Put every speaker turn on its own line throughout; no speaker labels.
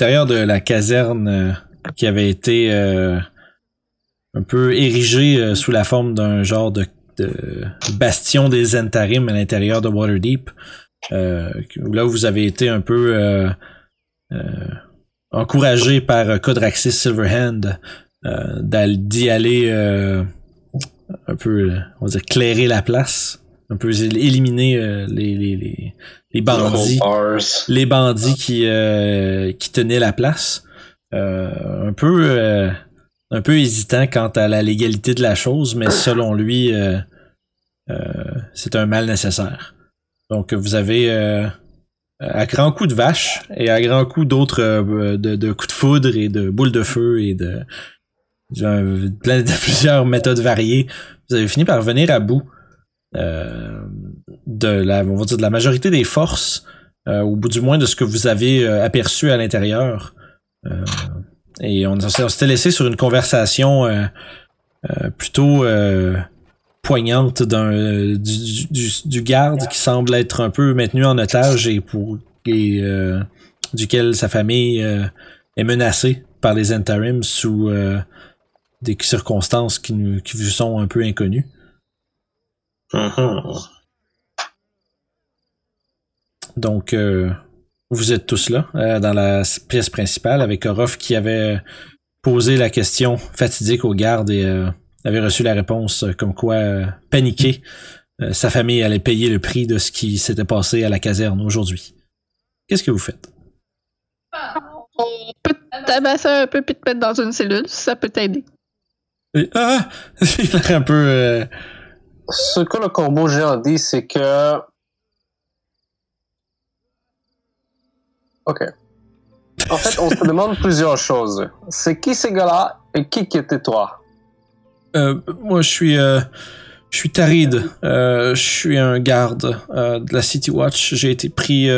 l'intérieur de la caserne euh, qui avait été euh, un peu érigée euh, sous la forme d'un genre de, bastion des Zentarim à l'intérieur de Waterdeep. Là, vous avez été un peu encouragé par Codraxis Silverhand d'y aller un peu, on va dire, clairer la place, un peu éliminer euh, les, les, les, les bandits. Les bandits qui euh, qui tenaient la place. Euh, un peu euh, un peu hésitant quant à la légalité de la chose mais selon lui euh, euh, c'est un mal nécessaire. Donc vous avez euh, à grands coups de vache et à grands coups d'autres euh, de, de coups de foudre et de boules de feu et de, de, de plusieurs méthodes variées vous avez fini par venir à bout de la on va dire de la majorité des forces euh, au bout du moins de ce que vous avez euh, aperçu à l'intérieur. Euh, et on, s'était laissé sur une conversation euh, euh, plutôt euh, poignante d'un euh, du, du, du garde qui semble être un peu maintenu en otage et pour et, euh, duquel sa famille euh, est menacée par les interims sous euh, des circonstances qui nous qui vous sont un peu inconnues.
Mhm.
Donc, euh, vous êtes tous là, euh, dans la pièce principale, avec Orof qui avait posé la question fatidique aux gardes et euh, avait reçu la réponse comme quoi, paniqué, sa famille allait payer le prix de ce qui s'était passé à la caserne aujourd'hui. Qu'est-ce que vous faites?
On peut tabasser un peu puis te mettre dans une cellule, ça peut t'aider.
Et- ah! Il a un peu...
Ce que le corbeau géant dit, c'est que. Ok. En fait, on se demande plusieurs choses. C'est qui ces gars-là et qui qui était toi?
Euh, moi, je suis, euh, je suis Tarid. Euh, je suis un garde de la City Watch. J'ai été pris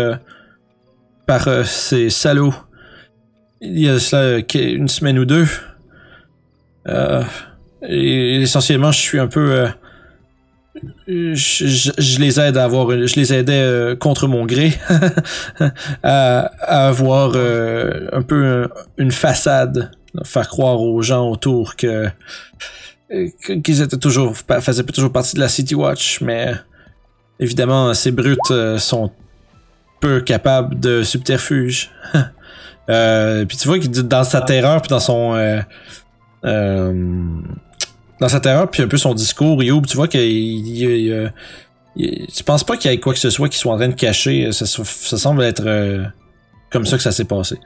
par ces salauds il y a cela une semaine ou deux. Et essentiellement, je suis un peu. Je, les aide à avoir, je les aidais euh, contre mon gré à, avoir euh, un peu un- une façade, faire croire aux gens autour que qu'ils étaient toujours faisaient toujours partie de la City Watch, mais évidemment ces brutes euh, sont peu capables de subterfuge. euh, puis tu vois qu'il dans sa terreur puis dans son dans sa terreur puis un peu son discours, Youb, tu vois qu'il il, il, il- tu penses pas qu'il y ait quoi que ce soit qu'ils soient en train de cacher, ça, ça semble être euh, comme ça que ça s'est passé.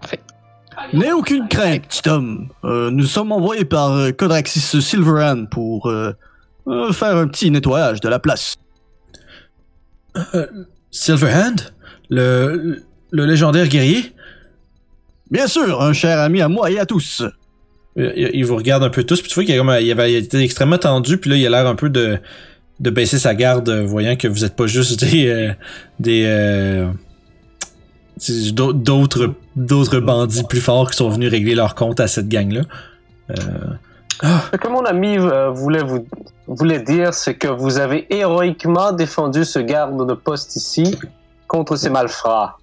Parfait.
N'aie aucune crainte, petit homme. Euh, nous sommes envoyés par euh, Codraxis Silverhand pour euh, euh, faire un petit nettoyage de la place.
Silverhand, le le légendaire guerrier,
Bien sûr, un cher ami à moi et à tous.
Euh, Il, il vous regarde un peu tous, puis tu vois qu'il il avait était extrêmement tendu, puis là il a l'air un peu de, de baisser sa garde, euh, voyant que vous êtes pas juste des euh, des euh, d'autres d'autres bandits plus forts qui sont venus régler leur compte à cette gang là.
Ce que mon ami euh, voulait vous voulait dire, c'est que vous avez héroïquement défendu ce garde de poste ici contre ces malfrats.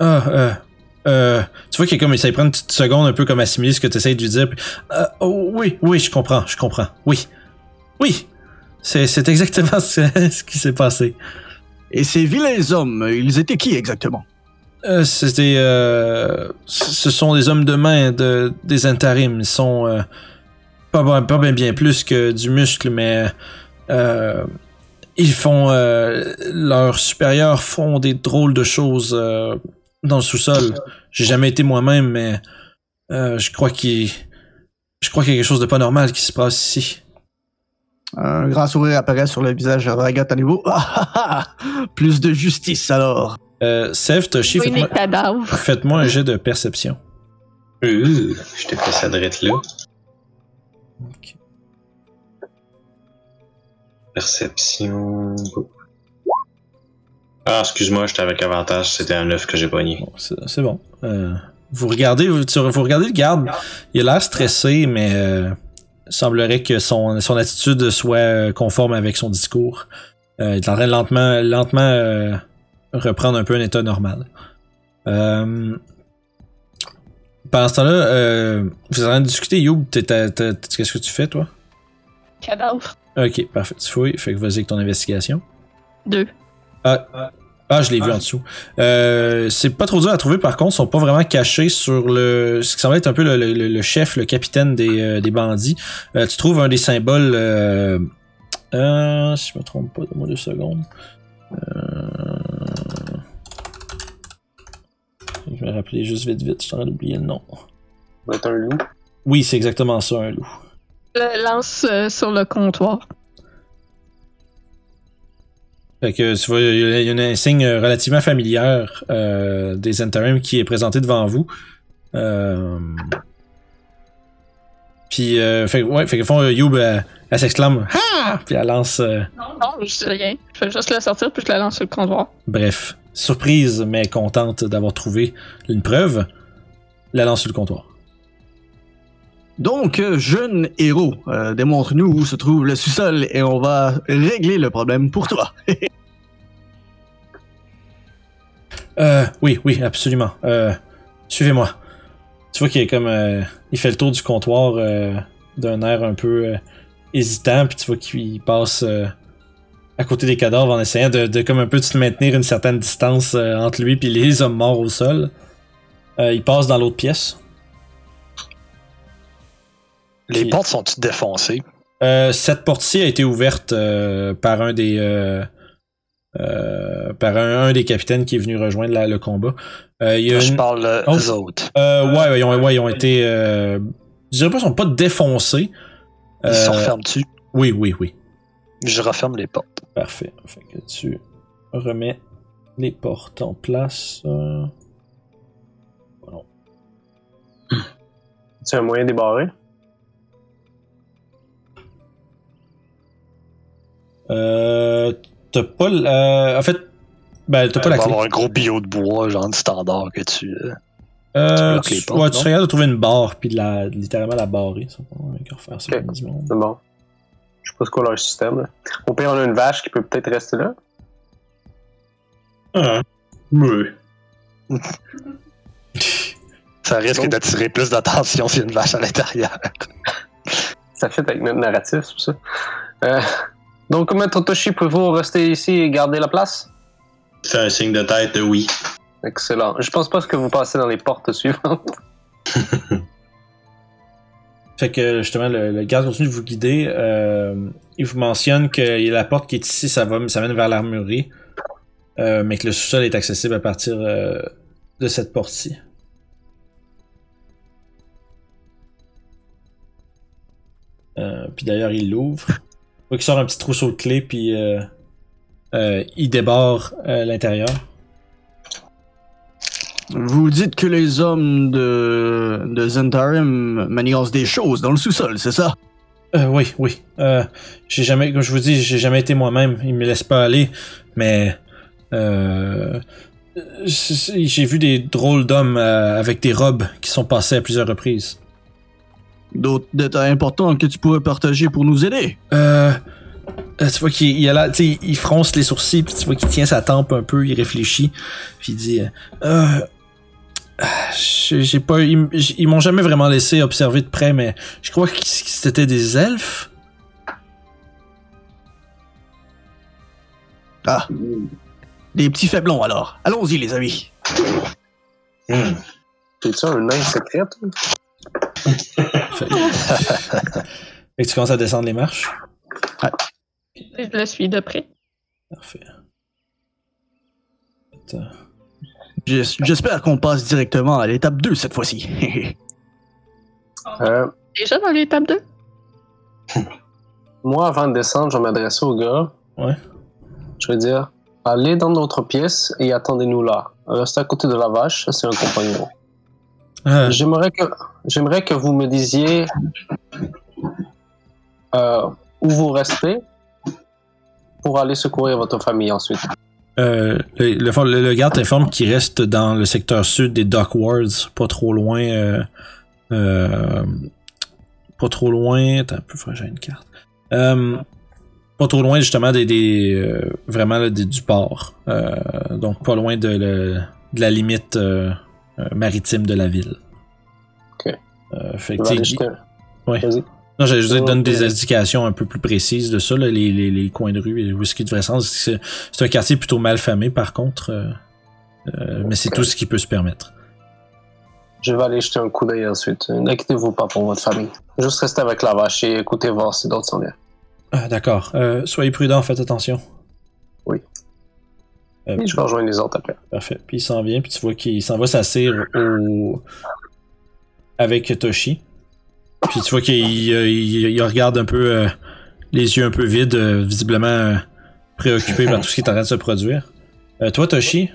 Ah, euh, tu vois qu'il comme, ça prend une petite seconde un peu comme assimiler ce que tu essaies de lui dire. Puis, euh, oh, oui, oui, je comprends, je comprends. Oui, oui, c'est exactement ce, ce qui s'est passé.
Et ces vilains hommes, ils étaient qui exactement?
Euh, C'était, ce sont des hommes de main de, des intérims. Ils sont pas, bien- pas bien, bien plus que du muscle, mais ils font, leurs supérieurs font des drôles de choses dans le sous-sol. J'ai jamais été moi-même, mais euh, je crois qu'il, je crois qu'il y a quelque chose de pas normal qui se passe ici.
Un grand sourire apparaît sur le visage de Ragat à nouveau. Ah, ah, ah, Plus de justice alors.
Euh, Sev, Toshi,
Oui,
faites-moi, un jet de perception.
Euh, je t'ai fait ça drette là. Perception. Ah, excuse-moi, j'étais avec avantage, c'était un 9 que j'ai pogné.
Bon, c'est bon. Euh, vous regardez, vous, vous regardez le garde. Il a l'air stressé, mais euh, il semblerait que son, son attitude soit euh, conforme avec son discours. Euh, il est en train de lentement, lentement euh, reprendre un peu un état normal. Euh, pendant ce temps-là, euh, vous êtes en train de discuter, Youb, qu'est-ce que tu fais, toi?
Cadavre.
Ok, parfait. Tu fouilles, fait que vas-y avec ton investigation.
Deux.
Ah, ah je l'ai vu en dessous. Euh, c'est pas trop dur à trouver, par contre, ils sont pas vraiment cachés sur le ce qui semble être un peu le, le- le chef, le capitaine des, euh, des bandits. Euh, tu trouves un des symboles. Euh, euh, si je me trompe pas, donne-moi deux secondes. Euh, je vais me rappeler juste vite vite, je suis en train d'oublier le nom.
Ça doit être un loup.
Oui, c'est exactement ça, un loup.
Le lance euh, sur le comptoir.
Fait que tu vois, il y a- un insigne relativement familière euh, des interims qui est présenté devant vous. Euh... Puis, euh, fait, ouais, fait que fond, euh, Youb, elle, elle s'exclame Ha! Puis elle lance. euh,
Non, je dis rien. Je vais juste le sortir puis je le lance sur le comptoir.
bref, surprise, mais contente d'avoir trouvé une preuve. La lance sur le comptoir.
Donc, euh, jeune héros, euh, démontre-nous où se trouve le sous-sol et on va régler le problème pour toi.
Euh, oui, oui, absolument. Euh, suivez-moi. Tu vois qu'il est comme, il fait le tour du comptoir d'un air un peu hésitant, puis tu vois qu'il passe à côté des cadavres en essayant de, comme un peu de maintenir une certaine distance entre lui et les hommes morts au sol. Il passe dans l'autre pièce.
Les
Puis-
portes sont-ils défoncées?
Euh, cette porte-ci a été ouverte euh, par un des euh, euh, par un, un des capitaines qui est venu rejoindre la- le combat. Euh, il y a
Je
une-
parle
Oh.
des autres.
Euh, ouais, ouais, ils ont, ouais, ils ont été. Euh, je dirais pas qu'ils sont pas défoncés.
Ils se referment-tu?
Oui, oui, oui.
Je referme les portes.
Parfait. Fait que tu remets les portes en place. euh.
C'est un moyen débarré.
Euh, t'as pas la. En fait, ben, t'as pas la
va
clé.
avoir un gros bio de bois, genre du standard que tu. euh,
Euh,
bloques
tu,
portes,
ouais, tu
non?
serais capable de trouver une barre puis de la, littéralement la barrer. Ça, on va refaire ça
Ok.
comme du monde.
C'est bon. Je sais pas ce qu'est leur système. là. Au pire, on a une vache qui peut peut-être rester là.
Ah. Oui.
Ça risque
Donc-
d'attirer plus d'attention s'il y a une vache à l'intérieur.
Ça fait avec notre narratif, c'est pour ça. Euh, donc, Maître Toshi, pouvez-vous rester ici et garder la place?
Fais un signe de tête de oui.
Excellent. Je pense pas que vous passez dans les portes suivantes.
Fait que justement, le, le garde continue de vous guider. Euh, il vous mentionne que y a la porte qui est ici, ça, va, ça mène vers l'armurerie. Euh, mais que le sous-sol est accessible à partir euh, de cette porte-ci. Euh, puis d'ailleurs, il l'ouvre. Il sort un petit trousseau de clés, puis euh, euh, il débarre euh, l'intérieur.
Vous dites que les hommes de, de Zentarim manigancent des choses dans le sous-sol, c'est ça?
Euh, oui, oui. J'ai jamais, comme je vous dis, j'ai jamais été moi-même. Il me laisse pas aller, mais j'ai vu des drôles d'hommes avec des robes qui sont passés à plusieurs reprises.
D'autres détails importants que tu pourrais partager pour nous aider?
Euh, euh, tu vois qu'il il a l'air- tu sais, il fronce les sourcils, puis tu vois qu'il tient sa tempe un peu, il réfléchit, puis il dit, euh, j'ai j'ai pas, ils, ils m'ont jamais vraiment laissé observer de près, mais je crois que c'était des elfes.
Ah. Des petits faiblons alors. Allons-y les amis.
Hmm.
C'est-tu un nain secret?
Fait, que tu commences à descendre les marches?
Je le suis de près.
Parfait.
J'espère qu'on passe directement à l'étape 2 cette fois-ci.
Euh,
Déjà dans l'étape 2?
moi, avant de descendre, je vais m'adresser au gars.
Ouais.
Je vais dire allez dans notre pièce et attendez-nous là. Restez à côté de la vache, c'est un compagnon.
Euh,
J'aimerais que, j'aimerais que vous me disiez euh, où vous restez pour aller secourir votre famille ensuite.
euh, le, le, garde t'informe qu'il reste dans le secteur sud des Dock Wards, pas trop loin. Pas trop loin. Attends un peu, faut que j'aille une carte. Pas trop loin justement des, des vraiment là, des- du port. Donc pas loin de, le- de la limite maritime de la ville.
Ok.
Euh, fait
Je
que, Ouais.
Vas-y.
non, juste
Ouais,
donner des
ouais.
indications un peu plus précises de ça, là, les, les, les coins de rue et où est-ce qui devrait se rendre. C'est un quartier plutôt mal famé par contre, euh, euh, mais c'est tout ce qui peut se permettre.
Je vais aller jeter un coup d'œil ensuite. N'inquiétez-vous pas pour votre famille. Juste restez avec la vache et écoutez voir si d'autres sont là.
Ah, D'accord. Euh, soyez prudents, faites attention.
Oui.
Euh,
je vais rejoindre les autres après.
Parfait. Puis il s'en vient, puis tu vois qu'il s'en va s'asseoir au... avec Toshi. Puis tu vois qu'il il, il- il regarde un peu, euh, les yeux un peu vides, euh, visiblement euh, préoccupé par tout ce qui est en train de se produire. Euh, toi, Toshi,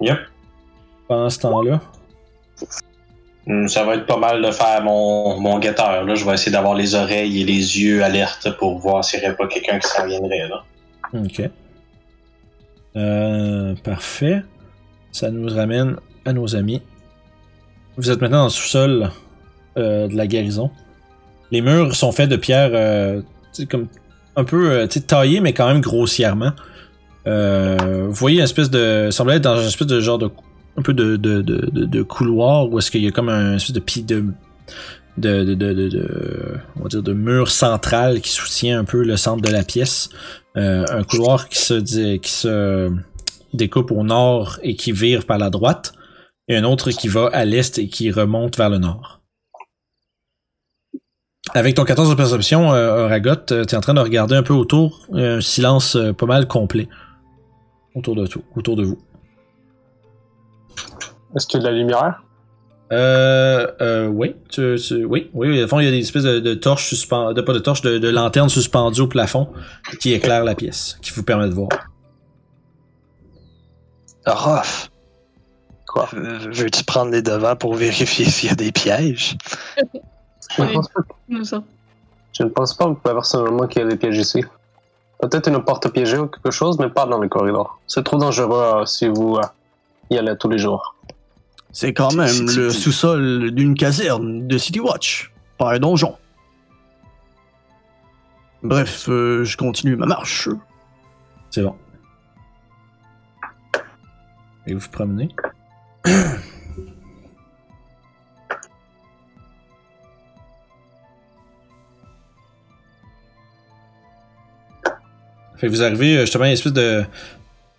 Yep.
pendant ce temps-là,
Hum, Ça va être pas mal de faire mon, mon guetteur. Là. Je vais essayer d'avoir les oreilles et les yeux alertes pour voir s'il n'y aurait pas quelqu'un qui s'en viendrait. Là.
Ok. Euh, parfait. Ça nous ramène à nos amis. Vous êtes maintenant dans le sous-sol euh, de la guérison. Les murs sont faits de pierre euh, comme un peu euh, taillées, mais quand même grossièrement. Vous voyez une espèce de. semble être dans une espèce de genre de. un peu de, de couloir où est-ce qu'il y a comme un espèce de pied de. De, de, de, de, on va dire de mur central qui soutient un peu le centre de la pièce. Euh, un couloir qui se, qui se découpe au nord et qui vire par la droite, et un autre qui va à l'est et qui remonte vers le nord. Avec ton 14 de perception, euh, Ragot, tu es en train de regarder un peu autour, un silence euh, pas mal complet autour de tout, autour de vous.
Est-ce qu'il y a de la lumière?
Euh, euh, oui, tu, tu- oui, oui, au fond, il y a des espèces de, de torches suspendues, de, pas de torches, de, de lanternes suspendues au plafond qui éclairent la pièce, qui vous permettent de voir.
Rof,
Quoi?
veux- veux-tu prendre les devants pour vérifier s'il y a des pièges?
Je ne
Oui.
pense pas, je ne pense pas personnellement qu'il y a des pièges ici. Peut-être une porte piégée ou quelque chose, mais pas dans les corridors. C'est trop dangereux euh, si vous euh, y allez tous les jours.
C'est quand même le sous-sol d'une caserne de City Watch, pas un donjon. Bref, euh, je continue ma marche.
C'est bon. Et vous vous promenez. fait que vous arrivez euh, justement à une espèce de,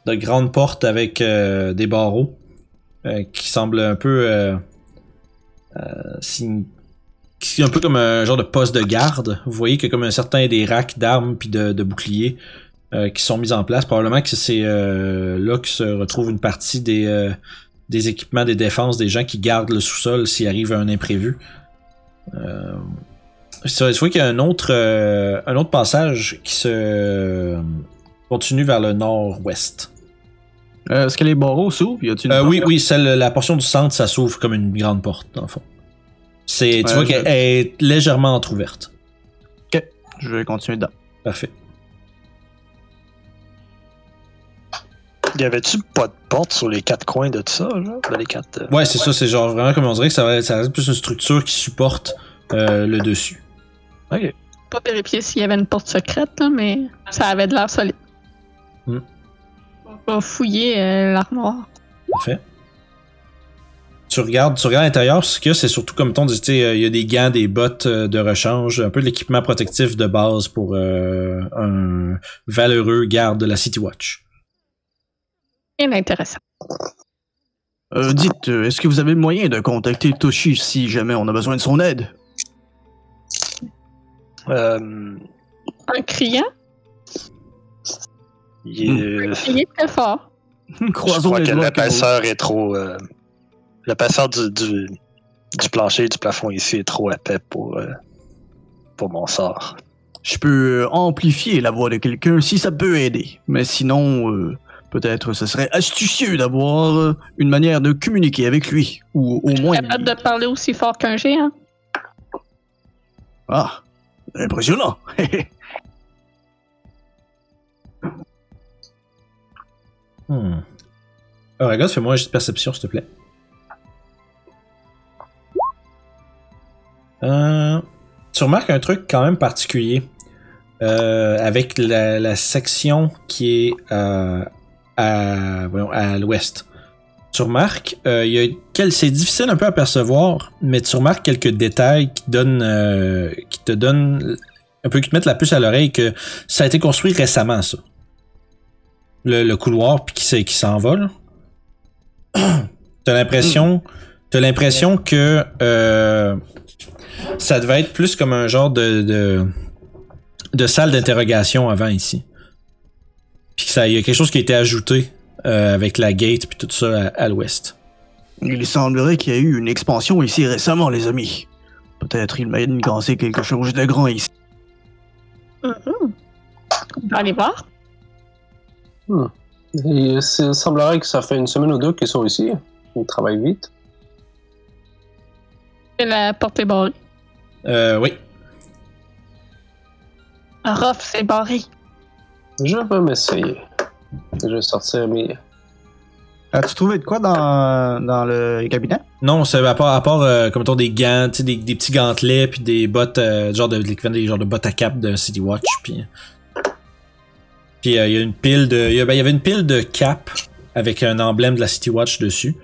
de grande porte avec euh, des barreaux euh, qui semble un peu euh, euh, qui est un peu comme un genre de poste de garde. Vous voyez a comme un certain des racks d'armes puis de, boucliers qui sont mis en place. Probablement que c'est là que se retrouve une partie des, équipements des défenses des gens qui gardent le sous-sol s'il arrive un imprévu. Euh, vois qu'il y a un autre, passage qui se continue vers le nord-ouest.
Euh, Est-ce que les barreaux s'ouvrent?
Euh, oui, oui, celle, la portion du centre, ça s'ouvre comme une grande porte, dans le fond. C'est, tu
Ouais,
vois
je-
qu'elle est légèrement entrouverte.
Je vais continuer dedans.
Parfait.
Y avait-tu pas de porte sur les quatre coins de ça, là? Dans les quatre. euh,
Ouais, c'est ça, c'est genre vraiment comme on dirait que ça, reste plus une structure qui supporte euh, le dessus.
Ok.
Pas vérifier s'il y avait une porte secrète, là, mais ça avait de l'air solide.
Hmm.
On va fouiller euh, l'armoire.
Parfait. Tu regardes, tu regardes à l'intérieur, ce qu'il y a, c'est surtout comme ton, tu sais, euh, il y a des gants, des bottes euh, de rechange, un peu de l'équipement protectif de base pour euh, un valeureux garde de la City Watch.
Rien d'intéressant.
Euh, dites, est-ce que vous avez le moyen de contacter Toshi si jamais on a besoin de son aide?
Euh,
Un criant,
il est-
il est très fort.
Je
Croisons
crois
les
que l'épaisseur est trop. euh, L'épaisseur du, du, du plancher et du plafond ici est trop épais pour, euh, pour mon sort.
Je peux euh, amplifier la voix de quelqu'un si ça peut aider. Mais sinon, euh, peut-être ce serait astucieux d'avoir euh, une manière de communiquer avec lui. Ou au moins...
Capable de parler aussi fort qu'un géant.
Ah, impressionnant.
Hmm. Auragas, fais-moi un jet de perception, s'il te plaît. Euh, tu remarques un truc quand même particulier. euh, avec la, section qui est euh, à, l'ouest. Tu remarques, euh, c'est difficile un peu à percevoir, mais tu remarques quelques détails qui euh, qui te donnent un peu qui te mettent la puce à l'oreille que ça a été construit récemment ça. Le, le couloir puis qui, s'envole. T'as l'impression, t'as l'impression que euh, ça devait être plus comme un genre de de, de salle d'interrogation avant ici. Puis ça, il y a quelque chose qui a été ajouté euh, avec la gate puis tout ça à, à l'ouest.
Il semblerait qu'il y a eu une expansion ici récemment, les amis. Peut-être il m'a gancé quelque chose de grand ici.
Mhm. On va aller voir.
Et il semblerait que ça fait une semaine ou deux qu'ils sont ici. Ils travaillent vite.
Et la porte est barrée.
Euh, oui.
Ruff, c'est barré.
Je vais m'essayer. Je vais sortir mes.
As-tu trouvé de quoi dans, dans le cabinet?
Non, c'est à part, à part euh, comme mettons, des gants, tu sais, des, des petits gantelets puis des bottes, euh, genre de des, des genres de bottes à cap de City Watch puis puis euh, il y a une pile de il y, a- ben, il y avait une pile de cap avec un emblème de la City Watch dessus.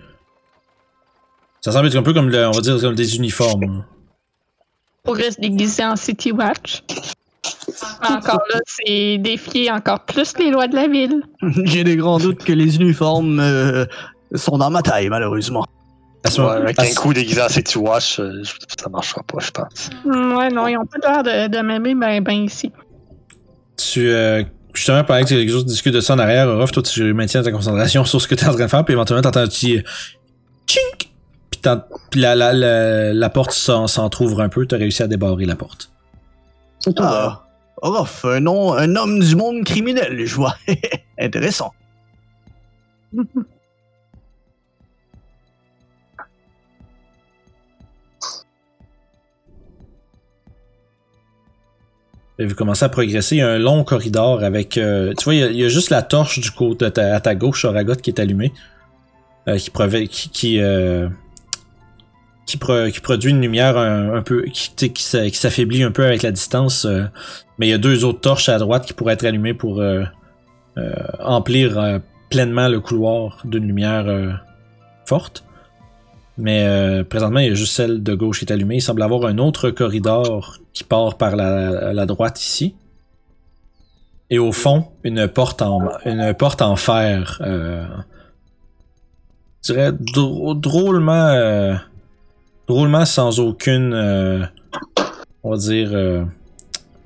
Ça semble être un peu comme le, on va dire comme des uniformes.
Pourrait se déguiser en City Watch. Encore là, c'est défier encore plus les lois de la ville.
J'ai des grands doutes que les uniformes euh, sont dans ma taille, malheureusement.
Ouais, avec un coup déguisé en City Watch, euh, ça marchera pas, je pense.
Ouais, non, ils ont pas l'air de, de m'aimer ben, ben ici.
tu euh, justement pendant que les autres discutent de ça en arrière, Ruff, toi tu maintiens ta concentration sur ce que t'es en train de faire, puis éventuellement t'entends un petit euh, chink, puis, t'en- puis la, la, la, la porte s'en s'entrouvre un peu, t'as réussi à débarrer la porte.
Ah, Orof, un nom, un homme du monde criminel, je vois. Intéressant.
vous commencez à progresser, il y a un long corridor avec, euh, tu vois, il y, a, juste la torche du côté à ta, à ta gauche, Oragot, qui est allumée, euh, qui, qui, euh, qui, pro- qui produit une lumière un, peu, qui, qui s'a- qui s'affaiblit un peu avec la distance, mais il y a deux autres torches à droite qui pourraient être allumées pour emplir pleinement le couloir d'une lumière forte. Mais euh, présentement, il y a juste celle de gauche qui est allumée. Il semble avoir un autre corridor qui part par la, droite ici. Et au fond, une porte en, une porte en fer. Euh, je dirais drô- drôlement, euh, drôlement sans aucune, on va dire,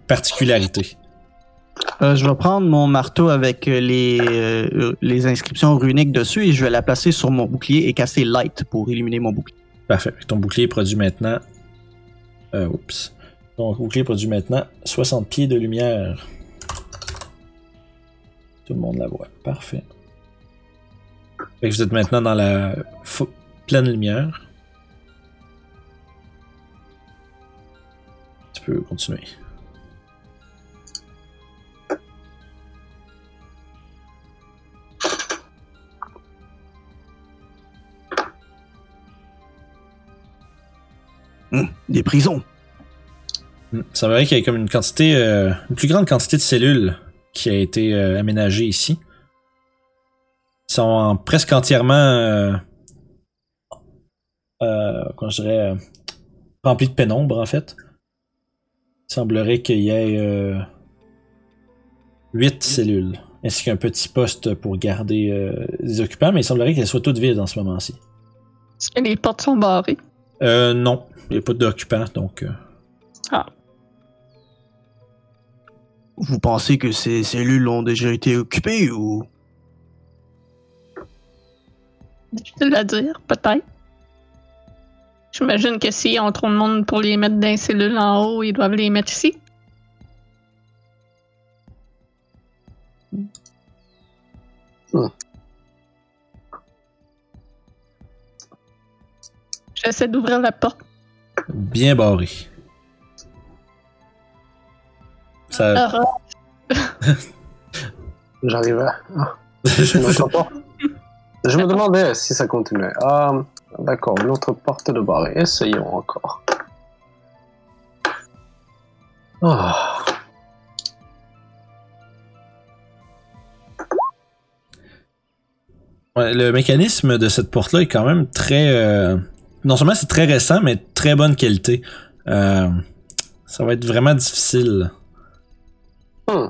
particularité.
Euh, je vais prendre mon marteau avec euh, les, euh, les inscriptions runiques dessus et je vais la placer sur mon bouclier et casser light pour éliminer mon bouclier.
Parfait. Ton bouclier produit maintenant. Ton bouclier produit maintenant 60 pieds de lumière. Tout le monde la voit. Parfait. Fait que vous êtes maintenant dans la pleine lumière. Tu peux continuer.
Hum, des prisons.
Hmm. Ça veut dire qu'il y a comme une quantité, euh, une plus grande quantité de cellules qui a été euh, aménagée ici. Ils sont en- presque entièrement, euh, euh, comment je dirais, euh, remplis de pénombre en fait. Il semblerait qu'il y ait euh, huit cellules, ainsi qu'un petit poste pour garder euh, les occupants, mais il semblerait qu'elles soient toutes vides en ce moment-ci.
Est-ce que les portes sont barrées?
Euh, non, il n'y a pas d'occupants, donc... euh,
Vous pensez que ces cellules ont déjà été occupées ou...
Difficile à dire, peut-être. J'imagine que s'ils ont trop de monde pour les mettre dans les cellules en haut, ils doivent les mettre ici.
Hmm.
J'essaie d'ouvrir la porte.
Bien barré. Ça...
Ah, ah.
J'arrive à... Je me, demandais si ça continuait. Ah, d'accord, l'autre porte de barré. Essayons encore. Ah.
Le mécanisme de cette porte-là est quand même très... Euh, non seulement c'est très récent, mais très bonne qualité. Euh, ça va être vraiment difficile.
Hmm.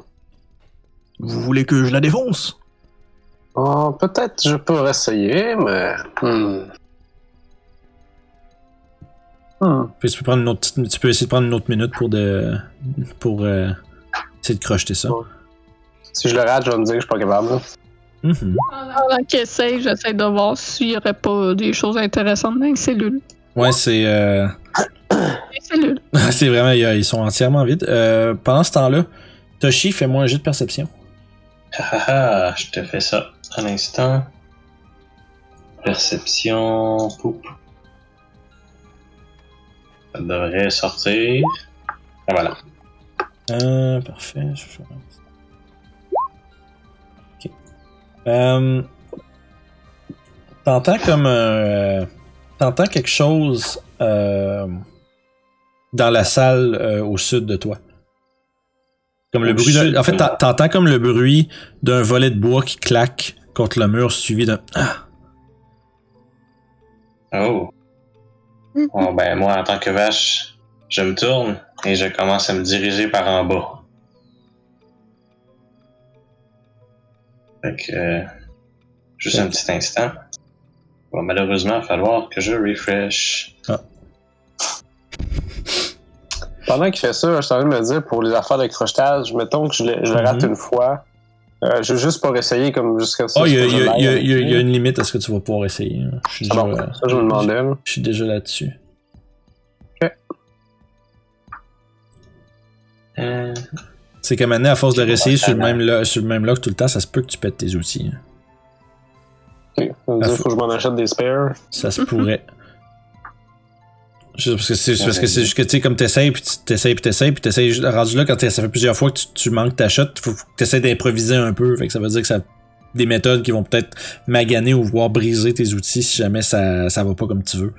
Vous voulez que je la défonce?
Oh, peut-être je pourrais essayer, mais. Hmm. Hmm.
Puis tu peux prendre une autre, tu peux essayer de prendre une autre minute pour de, pour euh, essayer de crocheter ça.
Si je le rate, je vais me dire que je suis pas capable.
Pendant qu'il essaye, j'essaie de voir s'il y aurait pas des choses intéressantes dans les cellules.
Ouais, c'est. euh,
Les cellules.
c'est vraiment. Ils sont entièrement vides. Euh, pendant ce temps-là, Toshi, fais-moi un jeu de perception.
Ah ah ah, je te fais ça un instant. Perception. Poup. Ça devrait sortir. Ah, voilà.
Euh, parfait. Je vais faire un petit- Euh, T'entends comme un. T'entends quelque chose euh, dans la salle euh, au sud de toi. Comme le bruit. d'un- En fait, t'entends comme le bruit d'un volet de bois qui claque contre le mur, suivi d'un. Ah!
Oh. Bon, ben, moi, en tant que vache, je me tourne et je commence à me diriger par en bas. Fait que. euh, juste un petit instant. Il va malheureusement falloir que je refresh.
Pendant qu'il fait ça, je suis en train de me dire pour les affaires de crochetage, mettons que je le, je le rate
Mhm.
une fois. Euh, je veux juste pas essayer comme jusqu'à ce
Oh, il y, a-
que
il y
je
a- il y a-
l'aille.
il y a- il y a une limite à ce que tu vas pouvoir essayer. hein. Je suis
Ah
déjà,
bon, ça, je me demandais. là.
je suis déjà là-dessus.
Euh,
C'est comme année, à force de réessayer sur le, même lo- sur le même lock tout le temps, ça se peut que tu pètes tes outils. hein.
Ok, ça veut dire
faut-
faut que je m'en achète des spares.
Ça se pourrait. Juste parce que c'est parce que c'est juste que tu sais comme t'essayes puis tu- t'essayes puis t'essayes puis t'essayes juste- rendu là quand ça fait plusieurs fois que tu, tu manques ta shot, faut que t'essayes d'improviser un peu, fait que ça veut dire que ça des méthodes qui vont peut-être maganer ou voir briser tes outils si jamais ça, ça va pas comme tu veux.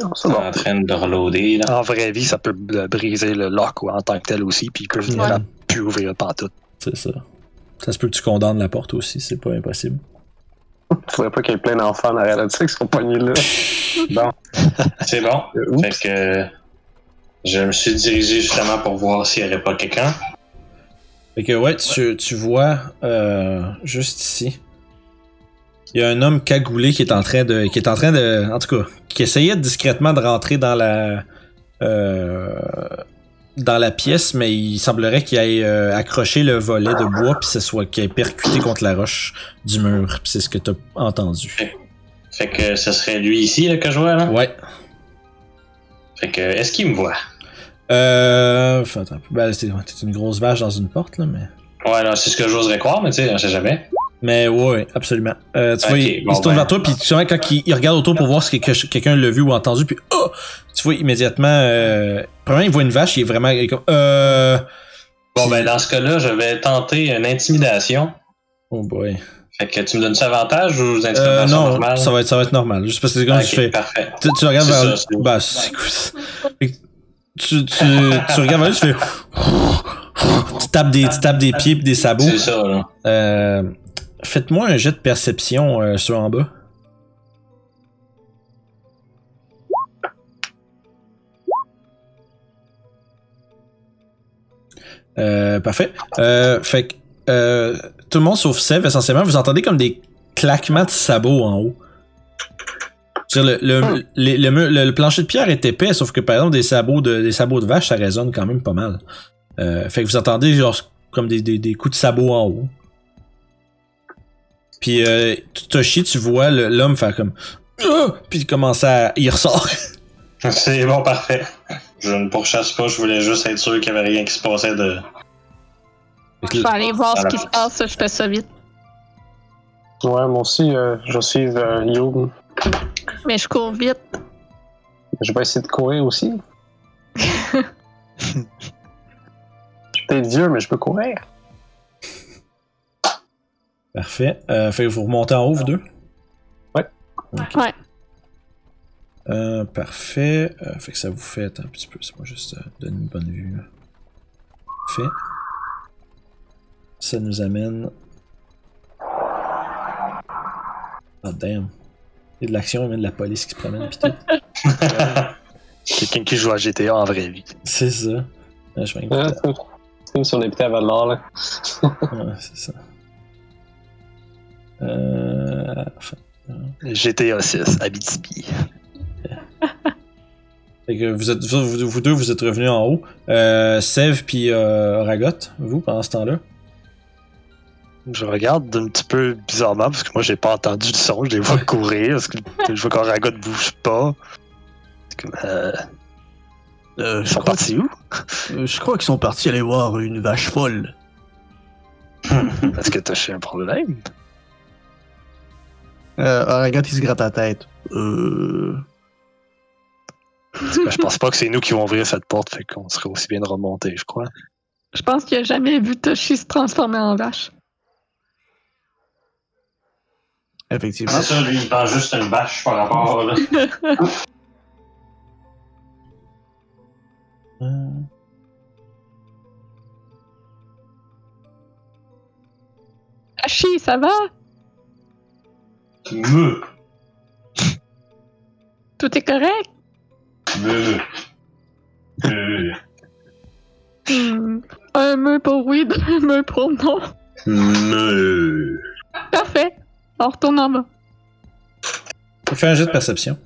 Non, c'est
on est
bon.
en train de reloader, là.
En vraie vie, ça peut euh, briser le lock ou en tant que tel aussi, puis il peut venir
Ouais.
Plus ouvrir pantoute.
C'est ça. Ça se peut que tu condamnes la porte aussi, c'est pas impossible.
Faudrait pas qu'il y ait plein d'enfants en arrière de ça qui sont pognés là. bon.
C'est bon.
Euh.
Fait que. euh, Je me suis dirigé justement pour voir s'il n'y aurait pas quelqu'un.
Fait que ouais, tu, tu vois euh, juste ici. Il y a un homme cagoulé qui est en train de. qui est en train de. En tout cas, qui essayait discrètement de rentrer dans la. euh, dans la pièce, mais il semblerait qu'il ait euh, accroché le volet de bois puis ce soit qu'il ait percuté contre la roche du mur. Puis c'est ce que t'as entendu.
Fait que ce serait lui ici là, que je vois là.
Ouais.
Fait que est-ce qu'il me voit?
Euh. Enfin, attends, ben, une grosse vache dans une porte, là, mais.
Ouais, non, c'est ce que j'oserais croire, mais tu sais, on sait jamais.
Mais ouais, absolument. Euh, tu vois, il,
bon,
il se tourne
ben.
vers toi, puis tu vois, quand il, il regarde autour pour voir si que- quelqu'un l'a vu ou entendu, puis oh! Tu vois immédiatement, euh, premièrement, il voit une vache, il est vraiment il est comme, euh...
Bon, ben dans ce cas-là, je vais tenter une intimidation.
Oh boy.
Fait que tu me donnes ça avantage ou
Euh, non,
normale?
ça va, être, ça va être normal. Juste parce que c'est comme
Ok,
tu fais,
parfait.
tu, tu regardes vers,
ça,
bah, c'est cool. Tu, tu, tu regardes vers lui, tu fais, tu tapes des, tu tapes des pieds pis des sabots.
C'est ça, là.
Euh, faites-moi un jet de perception euh, sur en bas. Euh, parfait. Euh, fait que euh, tout le monde sauf Sev, essentiellement, vous entendez comme des claquements de sabots en haut. Le, le, le plancher de pierre est épais, sauf que par exemple des sabots de, des sabots de vache, ça résonne quand même pas mal. Euh, fait que vous entendez genre comme des, des, des coups de sabots en haut. Puis euh, Toshi, tu vois l'homme faire comme Ah! puis il commence à il ressort.
C'est bon, parfait. Je ne pourchasse pas, je voulais juste être sûr qu'il n'y avait rien qui se passait de.
Je vais aller voir ce qui se passe, je fais ça vite.
Ouais, moi aussi, euh, je vais suivre euh, Youb.
Mais je cours vite.
Je vais essayer de courir aussi. je suis peut-être vieux, mais je peux courir.
Parfait. Euh, fait que vous remontez en haut, vous deux?
Ouais.
Ouais.
Euh, parfait. Euh, fait que ça vous fait un petit peu. C'est pas juste euh, donner une bonne vue. là. Parfait. Ça nous amène. Oh damn. Il y a de l'action, il y a de la police qui se promène pis tout.
Quelqu'un qui joue à GTA en vraie vie.
C'est ça. Ah, je vais
Ouais, c'est c'est comme si on habitait à Val-d'Or, là.
Ouais, c'est ça. Euh. enfin,
GTA 6, Abitibi.
Fait que vous, êtes, vous, deux, vous êtes revenus en haut. Euh, Sev puis euh, Ragot, vous, pendant ce temps-là.
Je regarde un petit peu bizarrement parce que moi j'ai pas entendu le son, je les vois courir, parce que je vois qu'Aragot ne bouge pas. C'est comme, euh,
Euh,
ils sont partis où?
euh, je crois qu'ils sont partis aller voir une vache folle.
Est-ce que t'as un problème?
Euh, il se gratte la tête. Euh.
Ben, je pense pas que c'est nous qui vont ouvrir cette porte, fait qu'on serait aussi bien de remonter, je crois.
Je pense qu'il a jamais vu Toshi se transformer en vache.
Effectivement.
C'est ça, lui, il pense juste une vache par rapport. Là.
Euh,
Toshi, ça va?
Me.
Tout est correct? Hmm. Un meux pour oui, deux meux pour non. Parfait. On retourne en bas.
Fais un jet de perception.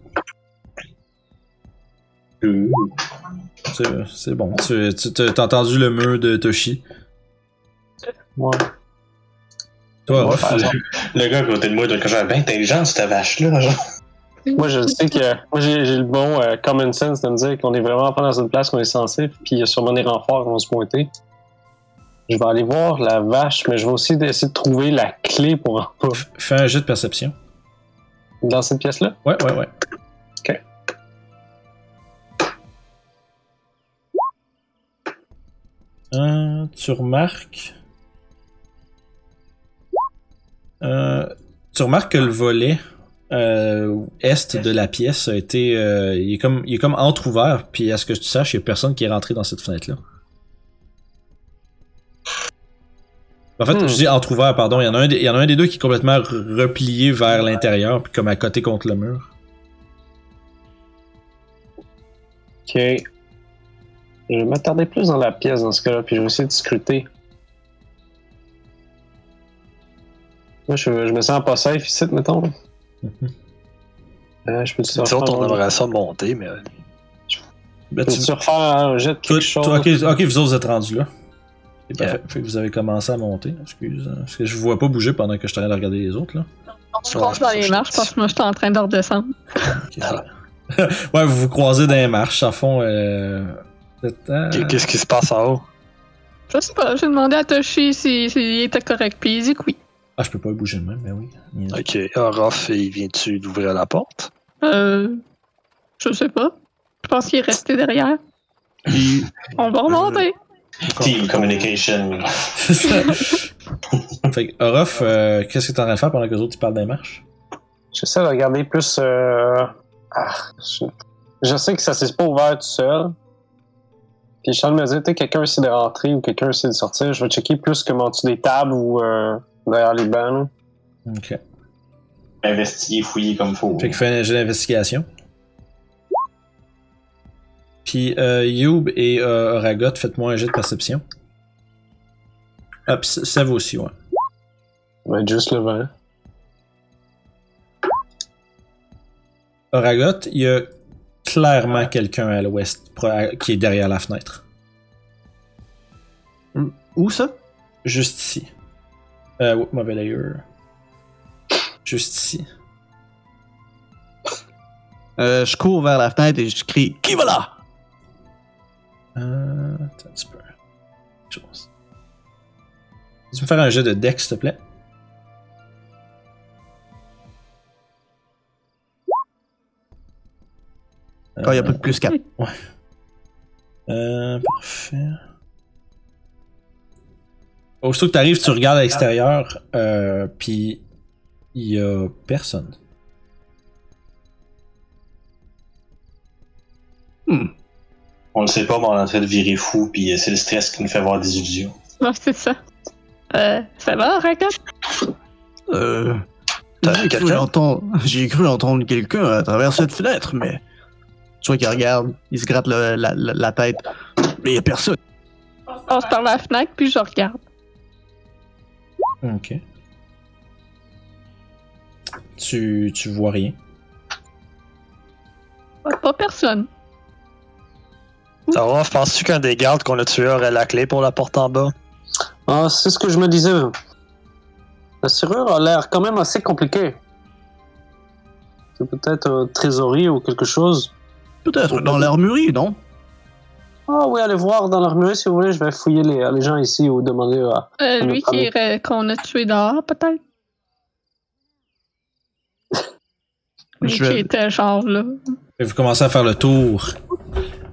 C'est bon. Tu tu- t'as entendu le mur de Toshi?
Ouais.
Toi, Ruff.
Le gars à côté de moi doit être quand même bien intelligent, cette vache-là. genre.
Moi, je sais que moi j'ai le bon euh, common sense de me dire qu'on est vraiment pas dans une place qu'on est censé, puis il y a sûrement des renforts qui vont se pointer. Je vais aller voir la vache, mais je vais aussi essayer de trouver la clé pour pour-
fais un jet de perception.
dans cette pièce-là?
Ouais, ouais, ouais.
Ok.
Euh, tu remarques. Euh, tu remarques que le volet est de la pièce a été. euh, il, est comme, il est comme entrouvert, puis à ce que tu saches, il n'y a personne qui est rentré dans cette fenêtre-là. En fait,
Hmm.
je dis entrouvert, pardon. Il y, en a un des, il y en a un des deux qui est complètement re- replié vers l'intérieur, puis comme à côté contre le mur.
Ok. Je vais m'attarder plus dans la pièce dans ce cas-là, puis je vais essayer de scruter. Moi, je, je me sens pas safe ici, mettons.
Mhm.
Euh, je
Nous autres, on aimerait ça monter, mais euh,
Ben, tu-
refaire un jet de
Toi,
quelque chose?
toi, ok, ok, vous autres vous êtes rendus là. C'est
Yeah.
parfait. Fait que vous avez commencé à monter. Excuse. hein, Parce que je vous vois pas bouger pendant que je suis en train de regarder les autres là.
On se croise dans les marches parce que moi, j'étais en train de redescendre.
Bien. ouais, vous vous croisez dans les marches, à fond. Euh... euh,
qu'est-ce qui se passe en haut?
Je sais pas, j'ai demandé à Toshi s'il si, s'il était correct, puis il dit que oui.
Ah, je peux pas bouger de même, mais oui. Il-
Ok, Orof, il vient-tu d'ouvrir la porte?
Euh. Je sais pas. Je pense qu'il est resté derrière.
Puis,
On va remonter.
Team communication.
C'est ça. fait que, Orof, euh, qu'est-ce que t'es en train de faire pendant que les autres ils parlent des marches?
J'essaie de regarder plus. euh, ah, je... je sais que ça s'est pas ouvert tout seul. Puis je suis en train de me dire, tu sais, quelqu'un essaie de rentrer ou quelqu'un essaie de sortir. Je vais checker plus comme en dessous des tables ou euh, derrière les bancs.
Ok.
Investiguer, fouiller comme faut.
Fait que fais un jet d'investigation. Puis euh, Youb et euh, Ragot, faites-moi un jet de perception. Ah, pis Sev aussi, ouais.
Ça va être juste le vent.
Oragot, il y a clairement quelqu'un à l'ouest qui est derrière la fenêtre.
où ça?
Juste ici. Euh, ouais, mauvais layer. Juste ici.
Euh, je cours vers la fenêtre et je crie Qui va là?
Euh, attends un petit peu. Chose. Tu peux me faire un jet de deck, s'il te plaît?
Quand il y a pas de plus 4.
Euh, parfait. Aussitôt que t'arrives, tu regardes à l'extérieur, euh, puis il y a personne.
On le sait pas, mais on est en train de virer fou, puis euh, c'est le stress qui nous fait voir des illusions.
Ouais, c'est ça. Euh, ça va, Rakat?
Euh,
T'as
J'ai
vu
cru entendre, j'ai cru entendre quelqu'un à travers cette fenêtre, mais. Tu vois qu'il regarde, il se gratte le- la, la- la tête. Mais il y a personne.
Je passe par la fenêtre, puis je regarde.
Ok. Tu, tu vois rien.
Pas, pas personne.
Ça va, penses-tu qu'un des gardes qu'on a tué aurait la clé pour la porte en bas?
Ah, c'est ce que je me disais. La serrure a l'air quand même assez compliquée. C'est peut-être un trésorier ou quelque chose.
Peut-être dans l'armurerie, non?
Ah oui, allez voir dans l'armurerie si vous voulez. Je vais fouiller les, les gens ici ou demander à.
Euh, lui est- qu'on a tué dehors, peut-être. Lui qui était genre là.
Vous commencez à faire le tour.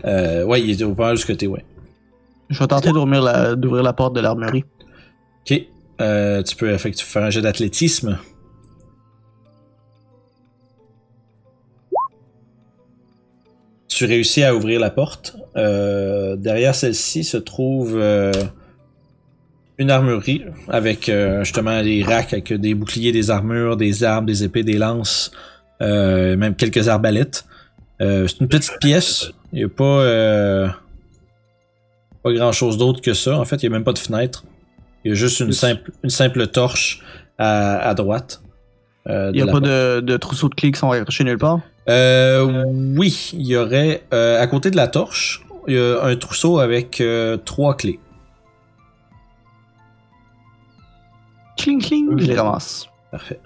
Euh, ouais, il est au pas du côté, ouais.
Je vais tenter d'ouvrir la, d'ouvrir la porte de l'armurerie.
Ok. Euh, tu peux effectivement faire un jet d'athlétisme. Tu réussis à ouvrir la porte. Euh, derrière celle-ci se trouve euh, une armurerie avec euh, justement des racks avec des boucliers, des armures, des armes, des épées, des lances, même quelques arbalètes. C'est une petite pièce. Il n'y a pas, pas grand chose d'autre que ça. En fait, il n'y a même pas de fenêtre. Il y a juste une simple, une simple torche à, à droite. Euh,
Il n'y a pas de, de trousseaux de clés qui sont accrochés nulle part?
Euh, oui, il y aurait euh, à côté de la torche, il y a un trousseau avec euh, trois clés.
Cling cling, je les ramasse.
Parfait.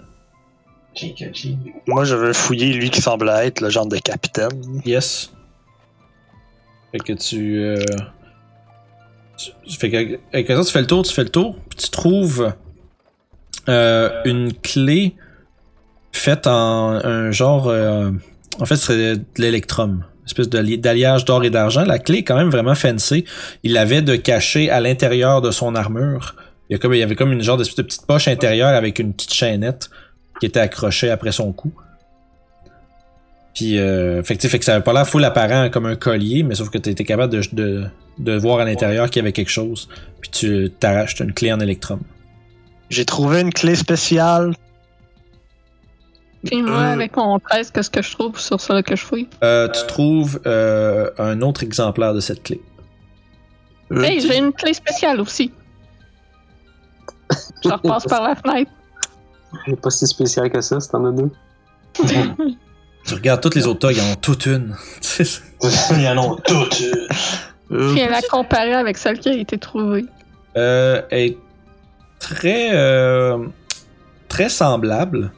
Moi, je veux fouiller lui qui semble être le genre de capitaine.
Yes. Fait que tu. Euh, tu fait que, avec ça, tu fais le tour, tu fais le tour, puis tu trouves euh, une clé faite en un genre. euh, en fait, ce serait de l'électrum. Espèce d'alliage d'or et d'argent. La clé est quand même vraiment fancy. Il l'avait de caché à l'intérieur de son armure. Il y, avait comme une genre de petite poche intérieure avec une petite chaînette qui était accrochée après son cou. Puis, euh, fait, fait ça avait pas l'air full apparent comme un collier, mais sauf que tu étais capable de, de, de voir à l'intérieur qu'il y avait quelque chose. Puis tu t'arraches une clé en électrum.
J'ai trouvé une clé spéciale.
Puis moi,
Euh.
avec mon 13, qu'est-ce que je trouve sur ça que je fouille?
Euh, tu trouves euh, un autre exemplaire de cette clé.
Euh,
hey,
petit-
j'ai une clé spéciale aussi. Je repasse par la fenêtre.
Il n'est pas si spécial que ça, c'est en a deux.
Tu regardes toutes les autres togs, ils en ont toutes une.
Il y en a toutes.
euh,
Puis elle a comparé avec celle qui a été trouvée.
euh, elle est très, euh, très semblable,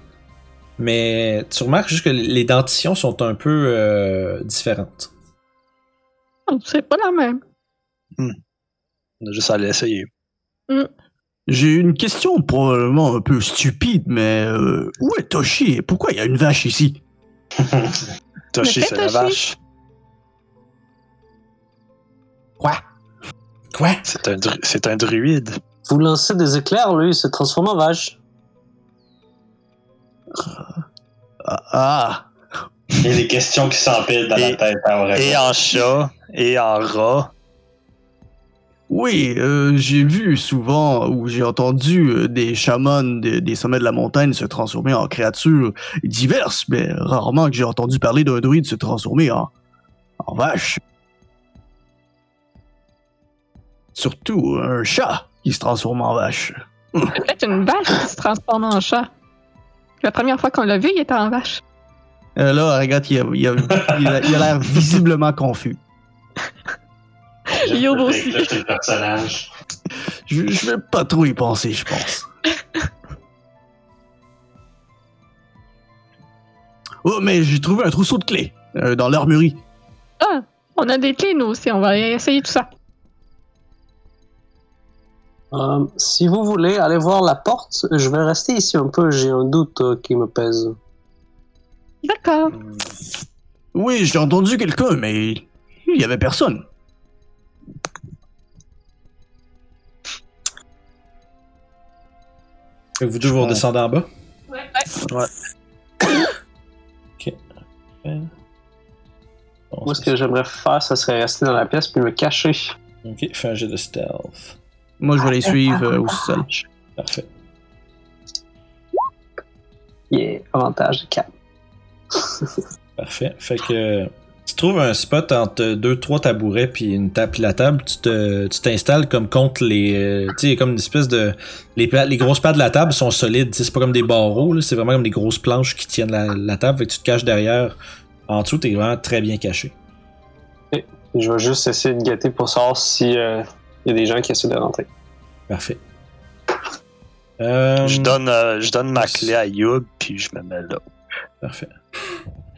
mais tu remarques juste que les dentitions sont un peu euh, différentes.
Oh, C'est pas la même.
On a juste à l'essayer.
J'ai une question probablement un peu stupide, mais euh, où est Toshi et pourquoi il y a une vache ici?
Toshi, c'est la vache.
Quoi? Quoi?
C'est un, dru- un druide.
Vous lancez des éclairs, lui, il se transforme en vache.
Ah, ah,
Il y a des questions qui s'empilent dans
Et-
la tête.
Et en chat, et en rat.
oui, euh, j'ai vu souvent ou j'ai entendu euh, des chamans de- des sommets de la montagne se transformer en créatures diverses, mais rarement que j'ai entendu parler d'un druide se transformer en, en vache. Surtout un chat qui se transforme en vache.
C'est peut-être une vache qui se transforme en chat. La première fois qu'on l'a vu, il était en vache.
Euh, là, regarde, il a il a- il a- il a l'air visiblement confus.
Yo, aussi.
le personnage.
Je, je vais pas trop y penser, je pense. oh, mais j'ai trouvé un trousseau de clés euh, dans l'armurerie.
Ah, on a des clés, nous aussi. On va essayer tout ça.
Euh, si vous voulez aller voir la porte, je vais rester ici un peu, j'ai un doute euh, qui me pèse.
D'accord.
Oui, j'ai entendu quelqu'un, mais il y avait personne.
Que vous deux vous redescendez en bas.
Ouais.
Ok. Bon,
Moi, ce que j'aimerais faire, ce serait rester dans la pièce puis me cacher.
Ok, fais un jet de stealth.
Moi, je vais les suivre euh, au sol.
Parfait.
Yeah, avantage de 4.
Parfait. Fait que tu trouves un spot entre deux, trois tabourets puis une table, puis la table, tu te, tu t'installes comme contre les, euh, tu sais, comme une espèce de, les, les grosses pattes de la table sont solides, tu sais, c'est pas comme des barreaux, là, c'est vraiment comme des grosses planches qui tiennent la, la table, fait que tu te caches derrière. En dessous, t'es vraiment très bien caché.
Je vais juste essayer de guetter pour savoir si il y a des gens qui essaient de rentrer.
Parfait. Euh,
Je donne, euh, je donne ma clé à Youb, puis je me mets là.
Parfait.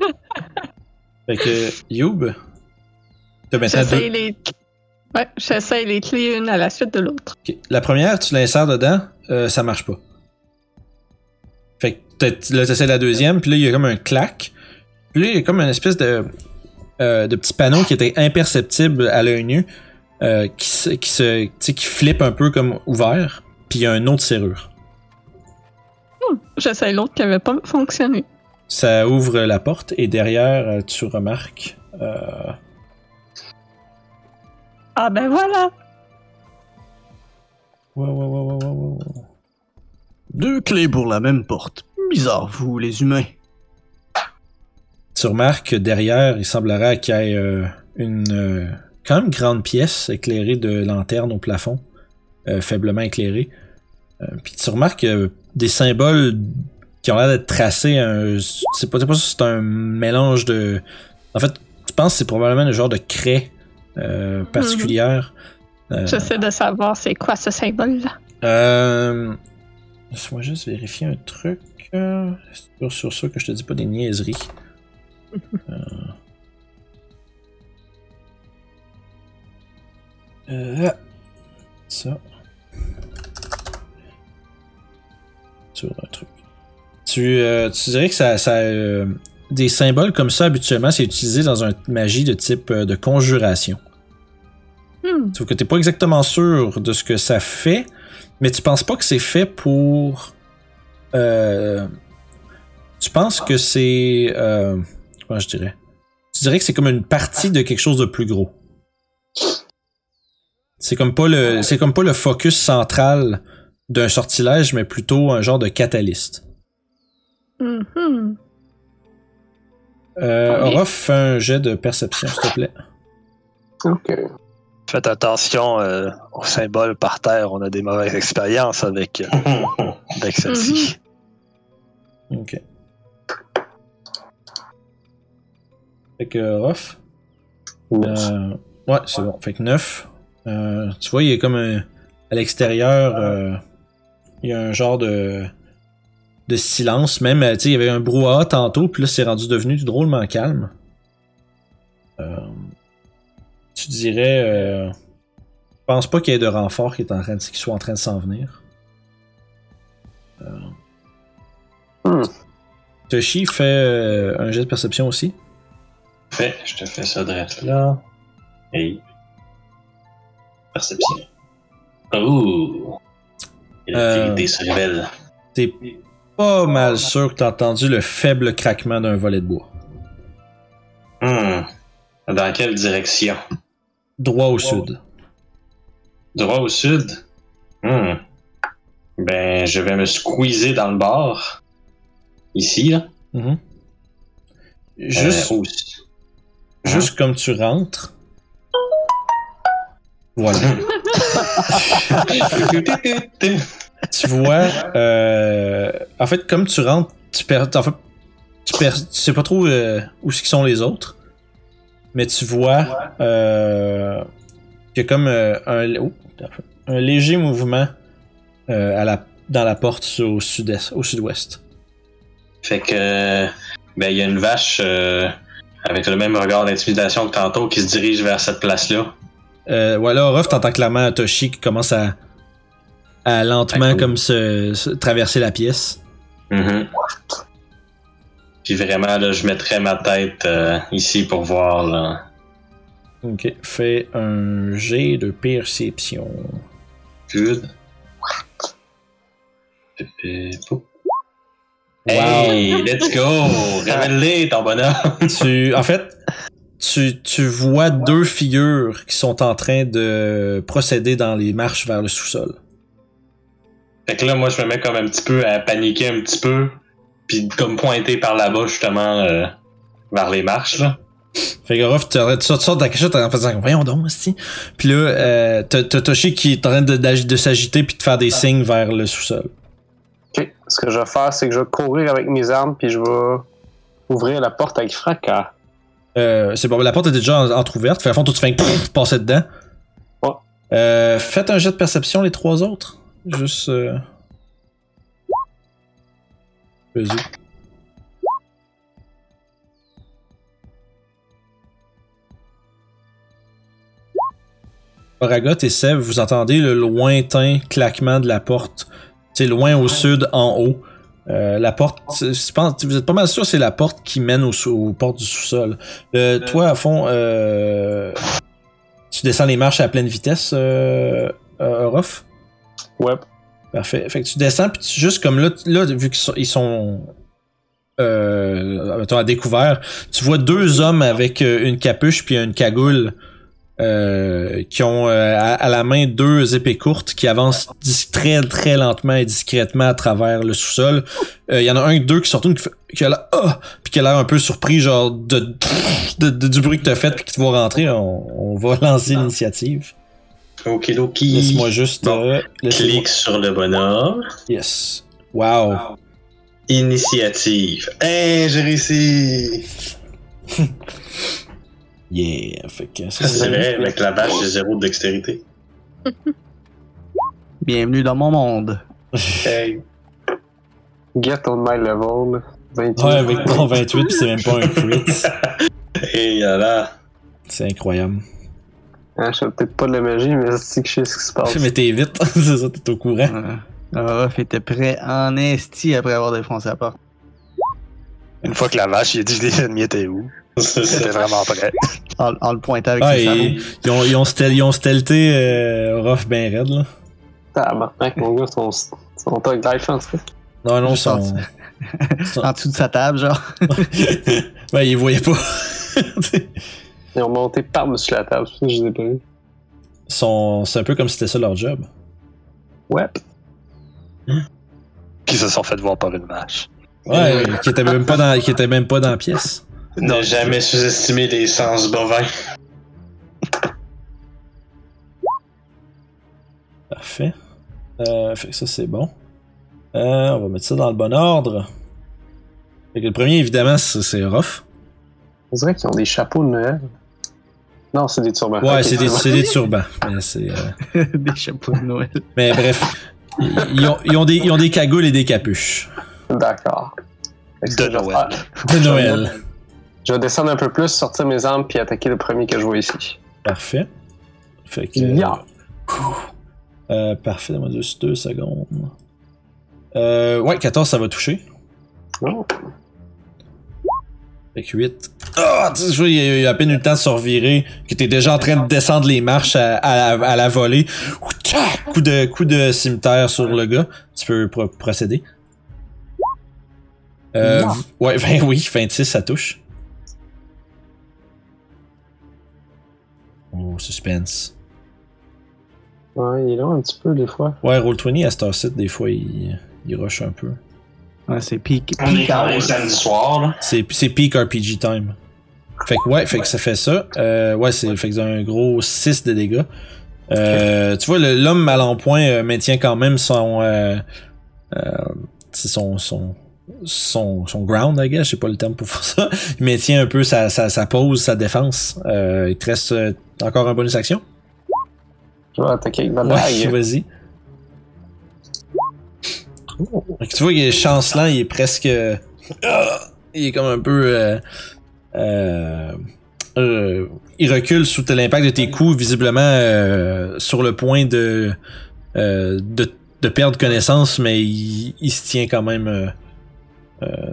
fait que, Youb, t'as maintenant deux.
Les. Ouais, j'essaye les clés une à la suite de l'autre.
La première, tu l'insères dedans, euh, ça marche pas. Fait que là, t'essaies la deuxième, puis là, il y a comme un clac. Puis là, il y a comme une espèce de, euh, de petit panneau qui était imperceptible à l'œil nu, euh, qui, se, qui, se, tu sais, qui flippe un peu comme ouvert, puis il y a un autre serrure.
J'essaye l'autre qui avait pas fonctionné.
Ça ouvre la porte, et derrière, euh, tu remarques... euh,
Ah ben voilà!
wow, wow, wow, wow, wow, wow.
Deux clés pour la même porte. Bizarre, vous, les humains.
tu remarques que derrière, il semblerait qu'il y ait euh, une euh, quand même grande pièce éclairée de lanternes au plafond, euh, faiblement éclairée. Euh, puis tu remarques euh, des symboles qui ont l'air d'être tracés. Un, c'est pas, c'est pas c'est un mélange de. En fait, tu penses que c'est probablement un genre de craie particulière. Euh,
J'essaie de savoir c'est quoi ce symbole-là.
euh, Laisse-moi juste vérifier un truc. Euh, sur, sur ça que je te dis pas des niaiseries. Euh. Euh, ça. Sur un truc. Tu, euh, tu dirais que ça, ça euh, des symboles comme ça habituellement c'est utilisé dans une magie de type euh, de conjuration.
Hmm.
Sauf que t'es pas exactement sûr de ce que ça fait, mais tu penses pas que c'est fait pour. Tu penses que c'est. Comment je dirais? Tu dirais que c'est comme une partie de quelque chose de plus gros. C'est comme pas le, c'est comme pas le focus central d'un sortilège, mais plutôt un genre de catalyste. Euh,
Ok.
Orof, fais un jet de perception, s'il te plaît.
Ok.
Faites attention euh, aux symboles par terre. On a des mauvaises expériences avec, euh, avec celle-ci.
Ok. Fait que Orof. Euh, ouais, c'est bon. Fait que 9. Euh, tu vois, il y a comme un. À l'extérieur, euh, il y a un genre de. de silence. Même, euh, tu sais, il y avait un brouhaha tantôt, puis là, c'est rendu devenu drôlement calme. Euh, tu dirais. Je pense pas qu'il y ait de renfort qui, est en train de, qui soit en train de s'en venir.
Hmm.
Toshi fait un jet de perception aussi.
Fait, je te fais ça direct là. Hey. Perception. Et la
Euh.
vérité se révèle.
T'es pas mal sûr que t'as entendu le faible craquement d'un volet de bois.
Hmm. Dans quelle direction?
Droit au sud.
Droit au sud? Hmm. Ben, je vais me squeezer dans le bar. Ici, là.
Mhm. Juste,
Euh, au-
juste comme tu rentres. Voilà. tu vois, euh, en fait, comme tu rentres, tu perds, en fait, tu perds, tu sais pas trop euh, où sont les autres, mais tu vois euh, qu'il y a comme euh, un, oh, un léger mouvement euh, à la, dans la porte au sud-est, au sud-ouest.
Fait que, ben, il y a une vache avec le même regard d'intimidation que tantôt qui se dirige vers cette place-là.
Euh, voilà, Orof, t'entends clairement Toshi qui commence à, à lentement
Ah, cool.
comme se, se traverser la pièce.
Mhm. Puis vraiment, là, je mettrais ma tête euh, ici pour voir, là.
Ok, fais un jet de perception.
Good.
Wow.
Hey, let's go! Révèle-les, ton bonhomme!
tu, en fait, tu, tu vois deux figures qui sont en train de procéder dans les marches vers le sous-sol.
Fait que là, moi, je me mets comme un petit peu à paniquer un petit peu. puis comme pointer par là-bas, justement, euh, vers les marches, là.
Fait que Ruff, tu sors de ta cachette en faisant voyons donc, esti. Puis là, euh, t'as t'as Toshi qui est en train de, s'agiter puis de faire des signes vers le sous-sol.
Ok. Ce que je vais faire, c'est que je vais courir avec mes armes, puis je vais ouvrir la porte avec fracas.
Euh, c'est bon, la porte est déjà en- entrouverte. Fait à fond, fais un pfff, passer dedans.
Ouais.
Euh, faites un jet de perception, les trois autres. Juste. Euh... Vas-y. Oragot et Seb, vous entendez le lointain claquement de la porte. C'est loin au sud, en haut. Euh, la porte, je pense- vous êtes pas mal sûr que c'est la porte qui mène au sous- aux portes du sous-sol. Le, toi, à fond, euh, tu descends les marches à pleine vitesse, euh, euh, Orof?
Ouais.
Parfait. Fait que tu descends, puis tu- juste comme là, là vu qu'ils sont, ils sont euh, à découvert, tu vois deux hommes avec euh, une capuche puis une cagoule euh, qui ont euh, à, à la main deux épées courtes qui avancent très très lentement et discrètement à travers le sous-sol. Euh, Il y en a un d'eux qui se retourne qui, fait- qui a l'air ah puis qui a l'air un peu surpris genre de, de- de- du bruit que t'as fait puis qui te voit rentrer. On, on va lancer l'initiative.
Ok, Loki.
Laisse-moi juste
Bon.
euh, laissez-moi-
Clique sur le bonhomme.
Yes. Wow.
Initiative. Hey, j'ai réussi!
Yeah. Fait que ça,
c'est
c'est
vrai, avec la vache, j'ai zéro de dextérité.
Bienvenue dans mon monde.
Hey.
Get on my level. 28.
Ouais, avec ton 28, pis c'est même pas un crit.
Hey, là.
C'est incroyable.
Hein, je sais peut-être pas de la magie, mais c'est que je sais ce qui se passe.
Mais t'es vite, c'est ça, t'es au courant.
Ruff était prêt en esti après avoir défoncé la porte.
Une fois que la vache, il a dit les ennemis étaient où. C'était vraiment prêt.
En, en le pointant avec
Ah,
ses sabots.
ils, ont, ils ont, stel- ils ont stelté euh, Ruff ben raide, là.
Tabarnak, mon gars, son, son tug life, en tout cas.
Non, non,
Juste
son...
en- En dessous de sa table, genre.
ben, ils voyaient pas.
Ils ont monté par-dessus la table, ça que je les ai pas vus.
Son- C'est un peu comme si c'était ça leur job.
Ouais.
Qui se sont fait voir par une vache.
Ouais, qui était même pas dans, qui était même pas dans la pièce.
Ne jamais sous-estimer les sens bovins.
Parfait. Euh, fait que ça, c'est bon. Euh, on va mettre ça dans le bon ordre. Fait que le premier, évidemment, c'est c'est Ruff.
On dirait qu'ils ont des chapeaux de Noël. Non, c'est des turbans.
Ouais, c'est des, des turbans. Mais, c'est, euh,
des chapeaux de Noël.
mais bref, ils, ont, ils, ont des, ils ont des cagoules et des capuches.
D'accord.
De Noël.
De Noël.
Je vais descendre un peu plus, sortir mes armes, puis attaquer le premier que je vois ici.
Parfait. Fait que.
Yeah.
Euh, parfait, donne-moi juste deux secondes. Euh, ouais, 14, ça va toucher.
Oh.
Fait que 8. Ah, tu sais, il y a à peine eu le temps de se revirer, que t'es déjà en train de descendre les marches à, à, à la volée. Coup de, coup de cimetière sur le gars. Tu peux pro- procéder. Euh, ouais, 20, oui, 26, ça touche. Oh, suspense.
Ouais, il est là un petit peu des fois.
Ouais, Roll20 à Star City, des fois, il, il rush un peu.
Ouais, c'est peak.
On est quand même samedi soir, là.
C'est, c'est peak RPG time. Fait que ouais, fait que ça fait ça. Euh, ouais, c'est fait que c'est un gros 6 de dégâts. Euh, Tu vois, le- l'homme mal en point euh, maintient quand même son, euh, euh, son, son, son, son ground, I guess, je sais pas le terme pour faire ça. Il maintient un peu sa, sa, sa pose, sa défense. Euh, il te reste encore un bonus action?
Je vais attaquer avec ma
Ouais, vas-y. Tu vois qu'il est chancelant, il est presque. Il est comme un peu. euh, euh, euh, il recule sous l'impact de tes coups, visiblement sur le point de, de, de perdre connaissance, mais il, il se tient quand même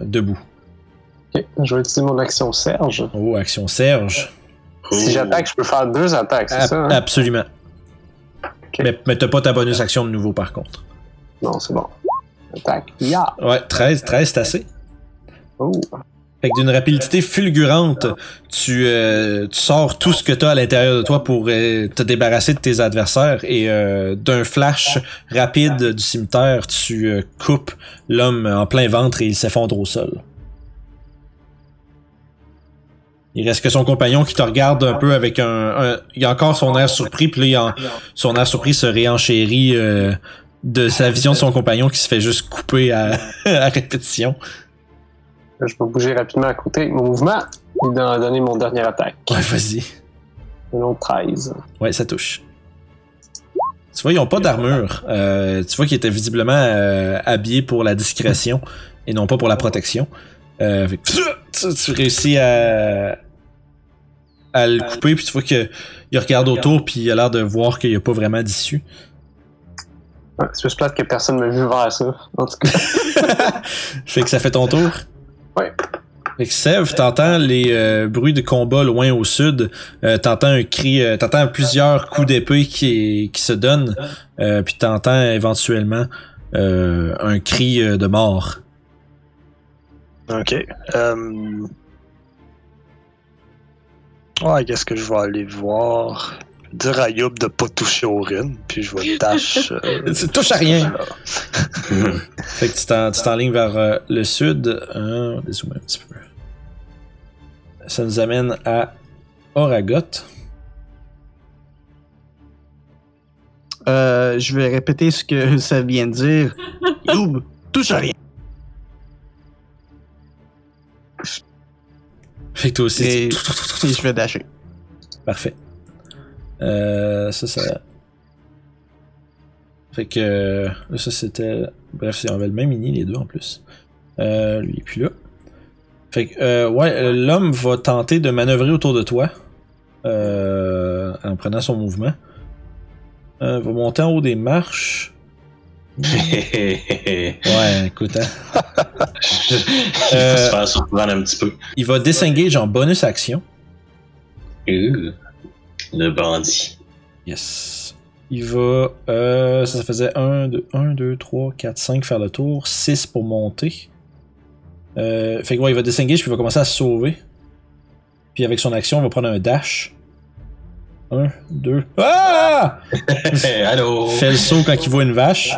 debout.
Ok, Je vais utiliser mon action Serge.
Oh, action Serge.
Si j'attaque, je peux faire deux attaques, c'est ça? hein?
Absolument. Mais, mais t'as pas ta bonus action de nouveau par contre.
Non, c'est bon. Attaque. Ya!
Ouais, 13, 13 c'est assez.
Oh!
Fait que d'une rapidité fulgurante, tu, euh, tu sors tout ce que tu as à l'intérieur de toi pour euh, te débarrasser de tes adversaires et euh, d'un flash rapide du cimetière, tu euh, coupes l'homme en plein ventre et il s'effondre au sol. Il reste que son compagnon qui te regarde un peu avec un... un- il a encore son air surpris, puis là, il a- son air surpris se réenchérit euh, de sa vision de son compagnon qui se fait juste couper à, à répétition.
Je vais bouger rapidement à côté. Mon mouvement, il m'a donné mon dernier attaque.
Ouais, vas-y.
Un autre 13.
Ouais, ça touche. Tu vois, ils ont pas d'armure. Euh, tu vois qu'ils étaient visiblement euh, habillés pour la discrétion et non pas pour la protection. Euh, fait tu, tu réussis à, à le couper, puis tu vois que il regarde autour, puis il a l'air de voir qu'il n'y a pas vraiment d'issue.
Ouais, c'est juste plate que personne m'a vu vers ça. En tout cas,
fait que ça fait ton tour?
Ouais.
Fait que Sev, t'entends les euh, bruits de combat loin au sud. Euh, t'entends un cri, euh, t'entends plusieurs coups d'épée qui, qui se donnent. Euh, puis t'entends éventuellement euh, un cri euh, de mort.
Ok. Euh... Ouais, qu'est-ce que je vais aller voir? Dire à Youb de pas toucher au Rin, puis je vais dash. euh,
Tu touches à rien.
là.
Fait que tu t'en- tu t'enlignes vers euh, le sud. Euh, on va dézoomer un petit peu. Ça nous amène à Oragot.
Euh, je vais répéter ce que ça vient de dire. Youb, touche à rien.
Fait que toi aussi.
Et,
tu-
et je vais dasher.
Parfait. Euh, ça, ça. Fait que. là, ça, c'était. Bref, c'est- on avait le même mini, les deux en plus. Euh, lui, et puis là. Fait que, euh, ouais, l'homme va tenter de manœuvrer autour de toi. Euh, en prenant son mouvement. Va monter en haut des marches. Ouais, écoute, hein.
Il va se faire surprendre un petit peu.
Il va disengage en bonus action.
Euh, le bandit.
Yes. Il va. Euh, ça, ça faisait 1, 2, 1, 2, 3, 4, 5 faire le tour. 6 pour monter. Euh, fait que ouais, il va disengage puis il va commencer à se sauver. Puis avec son action, il va prendre un dash. 1, 2. Ah!
Allô?
Fait le saut quand il voit une vache.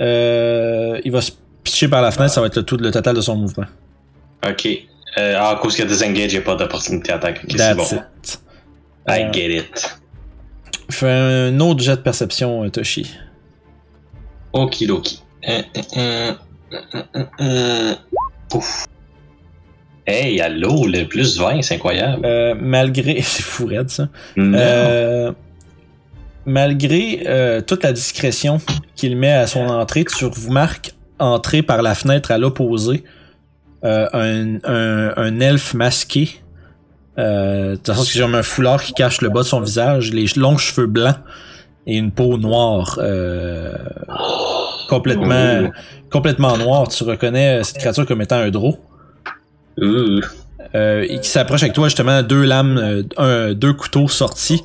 Euh, il va se pitcher par la fenêtre, ça va être le, tout, le total de son mouvement.
Ok. Euh, ah, à cause qu'il y a des engage, il n'y a pas d'opportunité d'attaque. Ok, c'est
That's
bon.
it.
I
Euh,
get it.
Fais un autre jet de perception, Toshi.
Okidoki. Euh. Pouf. Hey, allô, le plus 20, c'est incroyable.
Malgré. C'est fou, raide, ça.
Non.
Malgré euh, toute la discrétion qu'il met à son entrée, tu remarques entrer par la fenêtre à l'opposé euh, un, un, un elfe masqué. Euh, de toute façon, c'est comme un foulard qui cache le bas de son visage, les longs cheveux blancs et une peau noire. euh, complètement,
Ouh.
complètement noire. Tu reconnais cette créature comme étant un et qui s'approche avec toi justement deux lames, un, deux couteaux sortis.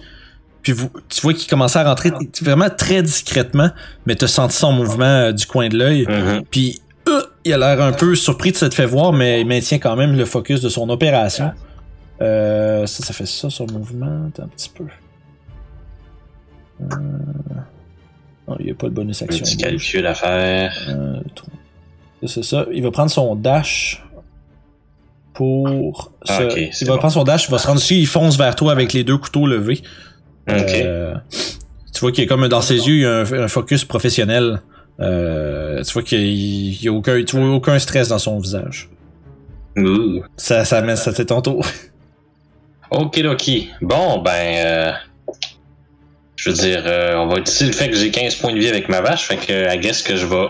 Puis vous, tu vois qu'il commençait à rentrer vraiment très discrètement, mais t'as senti son mouvement euh, du coin de l'œil.
Mhm.
Puis euh, il a l'air un peu surpris de s'être fait voir, mais il maintient quand même le focus de son opération. Euh, ça, ça fait ça, son mouvement. Attends un petit peu. Non, il n'y a pas de bonus
Un
action.
petit calcul à faire.
C'est ça. Il va prendre son dash pour.
Ah,
se- il va
bon.
prendre son dash, il va se rendre ici, il fonce vers toi avec les deux couteaux levés.
Ok.
Euh, tu vois qu'il est comme dans ses yeux, il y a un, un focus professionnel. Euh, tu vois qu'il y- il y a aucun, tu vois aucun stress dans son visage.
Ouh.
Ça, ça met, ça c'est ton tour.
Okidoki. Bon, ben. euh, je veux dire, euh, on va utiliser le fait que j'ai 15 points de vie avec ma vache. Fait que, I guess que je vais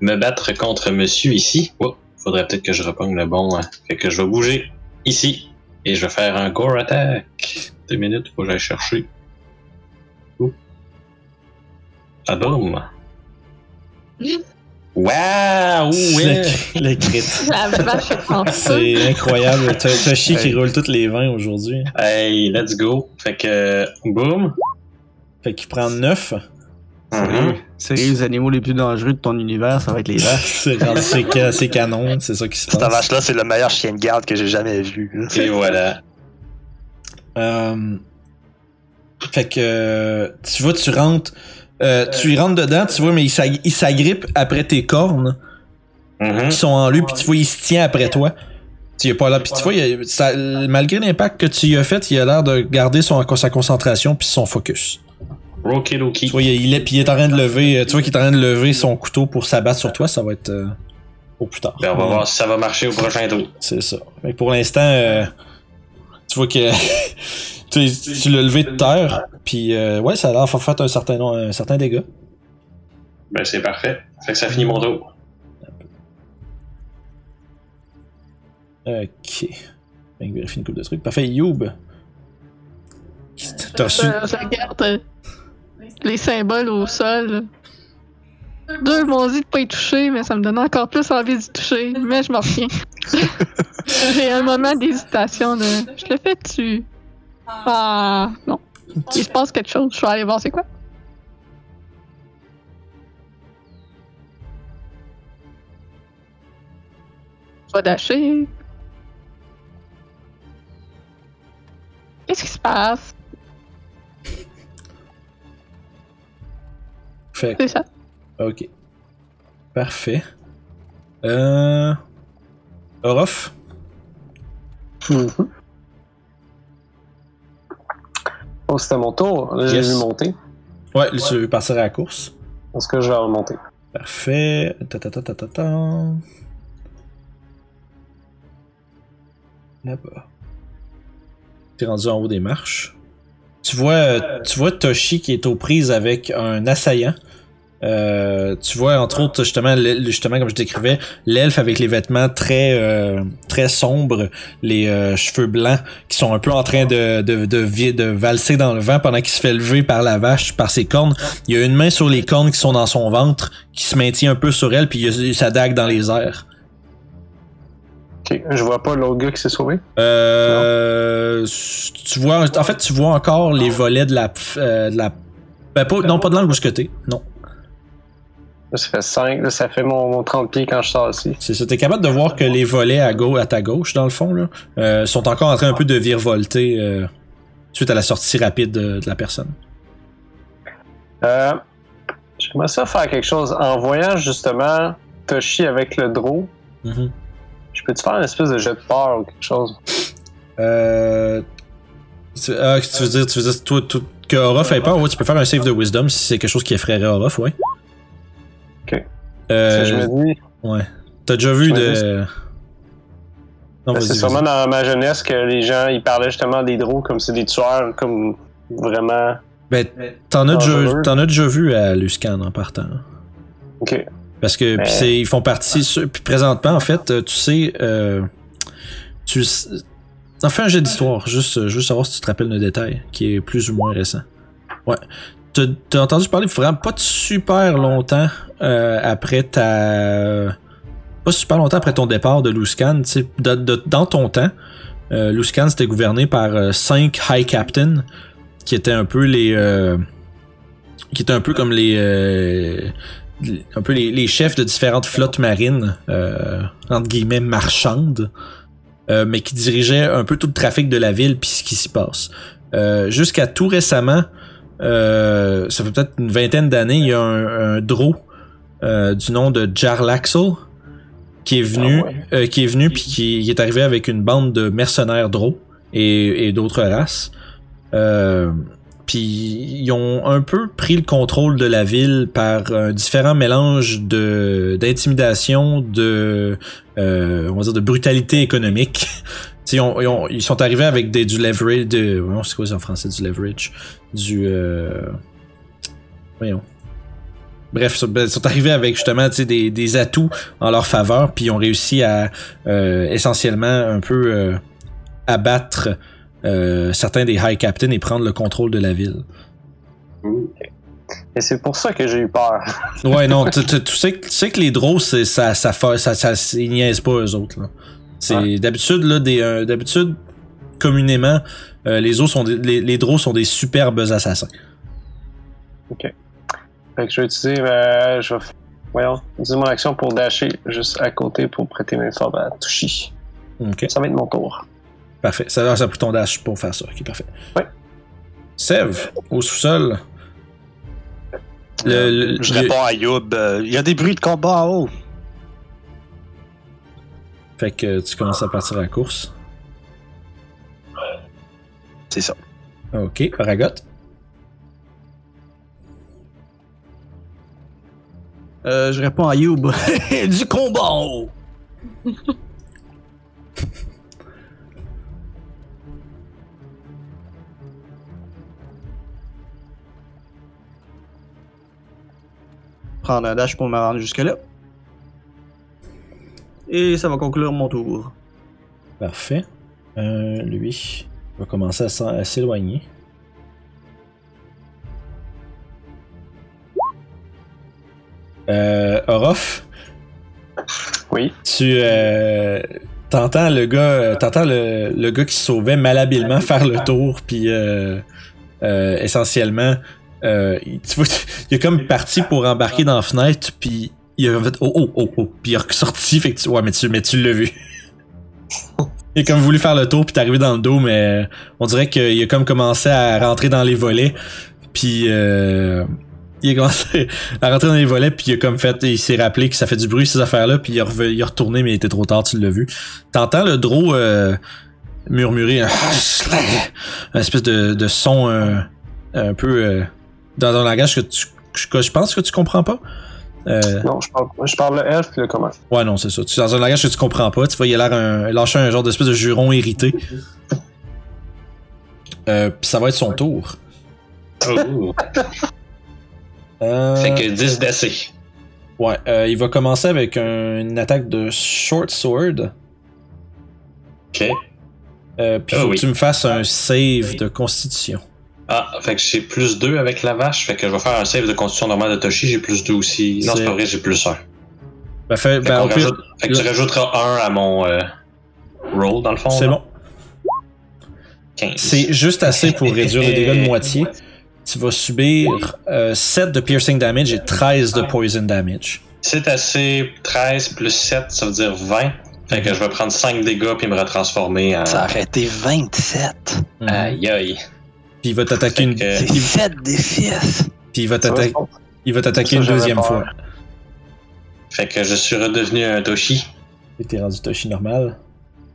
me battre contre monsieur ici. Oh, faudrait peut-être que je repogne le bon. hein. Fait que je vais bouger ici. Et je vais faire un gore attack. Deux minutes, faut que j'aille chercher. Ah, boum. Waouh! Ouais!
Le, le crit. C'est incroyable. T'as Chi qui roule toutes les 20 aujourd'hui.
Hey, let's go. Fait que, boum.
Fait qu'il prend 9.
Mhm.
Sérieux, les animaux les plus dangereux de ton univers, ça va être les vaches.
C'est canon, c'est ça qui se
Cette
passe.
vache-là, c'est le meilleur chien de garde que j'ai jamais vu.
Et voilà.
Euh, fait que tu vois, tu rentres, euh, tu y rentres dedans, tu vois, mais il s'ag- il s'agrippe après tes cornes
Mhm.
qui sont en lui, puis tu vois, il se tient après toi. Tu as pas là, puis tu vois, il a- ça- malgré l'impact que tu y as fait, il a l'air de garder son, sa concentration puis son focus.
Rokidoki.
Tu vois, il est, il est, puis il est en train de lever, tu vois qu'il est en train de lever son couteau pour s'abattre sur toi, ça va être euh, au plus tard.
Ben, on va voir si ça va marcher au prochain tour.
C'est ça. Que pour l'instant, euh, tu vois que tu, tu l'as levé de terre, puis euh, ouais, ça a l'air fait un certain, un certain dégât.
Ben, c'est parfait. Fait que ça finit mon tour.
Ok. Fait que vérifie une couple de trucs. Parfait, Youb. T'as reçu?
Euh, je regarde euh, les symboles au sol. Deux m'ont dit de pas y toucher, mais ça me donne encore plus envie d'y toucher. Mais je m'en retiens. J'ai un moment d'hésitation de. Je le fais dessus. Ah non. Il se passe quelque chose. Je vais aller voir c'est quoi. Je vais dasher. Qu'est-ce qui se passe? C'est ça.
Ok. Parfait. Euh. Orof?
Mhm. Oh, c'était mon tour. Là, j'ai vu monter.
Ouais, tu veux passer à la course.
Est-ce que je vais remonter?
Parfait. Ta ta ta ta ta ta. Là-bas. T'es rendu en haut des marches. Tu vois, euh, tu vois Toshi qui est aux prises avec un assaillant. Euh, tu vois entre autres justement, comme je décrivais, l'elfe avec les vêtements très euh, très sombres, les euh, cheveux blancs qui sont un peu en train de de, de, valser dans le vent pendant qu'il se fait lever par la vache par ses cornes. Il y a une main sur les cornes qui sont dans son ventre qui se maintient un peu sur elle puis il y a sa dague dans les airs.
Ok, je vois pas l'autre gars qui s'est sauvé.
Euh, tu vois, en fait, tu vois encore les volets de la, euh, de la, ben, pas, non pas de l'angle où ce que t'es, non.
Ça fait 5, là, ça fait mon, mon 30 pieds quand je sors ici.
C'est ça. T'es capable de voir que les volets à, gauche, à ta gauche, dans le fond, là, euh, sont encore en train un peu de virevolter euh, suite à la sortie rapide de, de la personne?
Euh, J'aimerais ça faire quelque chose. En voyant justement Toshi avec le draw,
Mhm.
je peux-tu faire une espèce de jet de peur ou quelque chose?
Euh, tu, ah, tu veux dire, tu veux dire toi, toi, que Orof ait peur, ouais, tu peux faire un save de wisdom si c'est quelque chose qui effraierait Orof, ouais. Euh,
je me dis,
ouais. T'as déjà vu de.
Ben, c'est sûrement dans ma jeunesse que les gens ils parlaient justement des draws comme c'est des tueurs, comme vraiment.
Ben, t'en as, as déjà vu à Luscan en partant.
Ok.
Parce que puis c'est, ils font partie. Puis présentement, en fait, euh, tu sais. Euh, tu s- en fais un jet d'histoire, juste, euh, juste savoir si tu te rappelles d'un détail qui est plus ou moins récent. Ouais. T'as, entendu parler vraiment pas super longtemps euh, après ta. Pas super longtemps après ton départ de sais, de- de- dans ton temps, euh, Luscan c'était gouverné par euh, cinq High Captains qui étaient un peu les. euh, qui étaient un peu comme les. euh, un peu les, chefs de différentes flottes marines, euh, entre guillemets marchandes, euh, mais qui dirigeaient un peu tout le trafic de la ville puis ce qui s'y passe. Euh, Jusqu'à tout récemment, euh, ça fait peut-être une vingtaine d'années, il y a un, un draw euh, du nom de Jarlaxle qui est venu,
Ah ouais.
euh, qui est venu puis qui, qui est arrivé avec une bande de mercenaires draw et, et d'autres races. Euh, puis ils ont un peu pris le contrôle de la ville par un différent mélange de d'intimidation, de euh, on va dire de brutalité économique. Ils, ont- ils ont- ils sont arrivés avec des, du leverage, de, c'est quoi en français du leverage, du euh, voyons. Bref, ils sont- ben, ils sont arrivés avec justement des, des atouts en leur faveur, puis ils ont réussi à euh, essentiellement un peu euh, abattre certains des High Captains et prendre le contrôle de la ville.
Et c'est pour ça que j'ai eu peur.
Ouais, non, tu, sais, que- les ça, ça, ça, ça- ils niaisent pas eux autres. là. C'est
Ouais.
d'habitude là, des, euh, d'habitude communément, euh, les autres sont des, les, les draws sont des superbes assassins.
Fait que je vais utiliser. euh, je vais. Voyons, utiliser mon action pour dasher juste à côté pour prêter main forte à Touchy.
Ok,
Ça va être mon tour.
parfait. Ça a ça pris ton dash pour faire ça. Ok, parfait.
Ouais.
Sève, au sous-sol. Le- le-
je
le-
réponds à Youb. euh, Il y a des bruits de combat en haut.
Fait que tu commences à partir à la course.
C'est ça.
Ok, Ragot.
Euh, je réponds à Youb. du combat en haut. Prendre un dash pour me rendre jusque-là. Et ça va conclure mon tour.
Parfait. Euh, lui va commencer à s'éloigner. Euh, Orof,
Oui.
tu euh, t'entends le gars, euh, t'entends le, le gars qui se sauvait malhabilement faire le tour, puis euh, euh, essentiellement, euh, il- tu vois, il est comme parti pour embarquer dans la fenêtre, puis il a fait oh oh oh oh, puis il est ressorti, fait que tu, ouais mais tu, mais tu l'as vu. Il a comme voulu faire le tour puis t'es arrivé dans le dos, mais on dirait qu'il a comme commencé à rentrer dans les volets. Puis euh, il a commencé à rentrer dans les volets puis il a comme fait, il s'est rappelé que ça fait du bruit ces affaires-là puis il a, il a retourné mais il était trop tard, tu l'as vu. T'entends le draw euh, murmurer un, un espèce de, de son euh, un peu dans un langage que tu que je pense que tu comprends pas. Euh,
Non, je parle, je parle le elfe puis le commun.
Ouais, non, c'est ça. Tu es dans un langage que tu comprends pas. Tu vois, il a l'air un, lâcher un genre d'espèce de juron irrité. Euh, puis ça va être son tour.
Oh.
Euh,
Fait que 10 d'AC.
Ouais, euh, il va commencer avec un- une attaque de short sword.
Ok.
Euh, puis
Ah
faut
oui.
que tu me fasses un save de constitution.
Ah, fait que j'ai plus 2 avec la vache. Fait que je vais faire un save de constitution normale de Toshi. J'ai plus 2 aussi. Non,
C'est-
pas vrai, j'ai plus 1. Fait,
Ben, fait, ben,
qu'on
au pire,
rajoute- fait que tu rajouteras 1 à mon euh, roll, dans le fond.
c'est bon.
15.
C'est juste assez pour réduire le dégât de moitié. Tu vas subir euh, 7 de piercing damage et 13 de poison damage.
C'est assez 13 plus 7, ça veut dire 20. Fait que je vais prendre 5 dégâts puis me retransformer en.
Ça aurait été 27.
Mhm.
Aïe aïe.
Puis il va t'attaquer une,
Fait que-
C'est 7 des 6.
puis il va t'attaquer, il va t'attaquer une deuxième fois.
Fait que je suis redevenu un Toshi.
Et t'es rendu Toshi normal.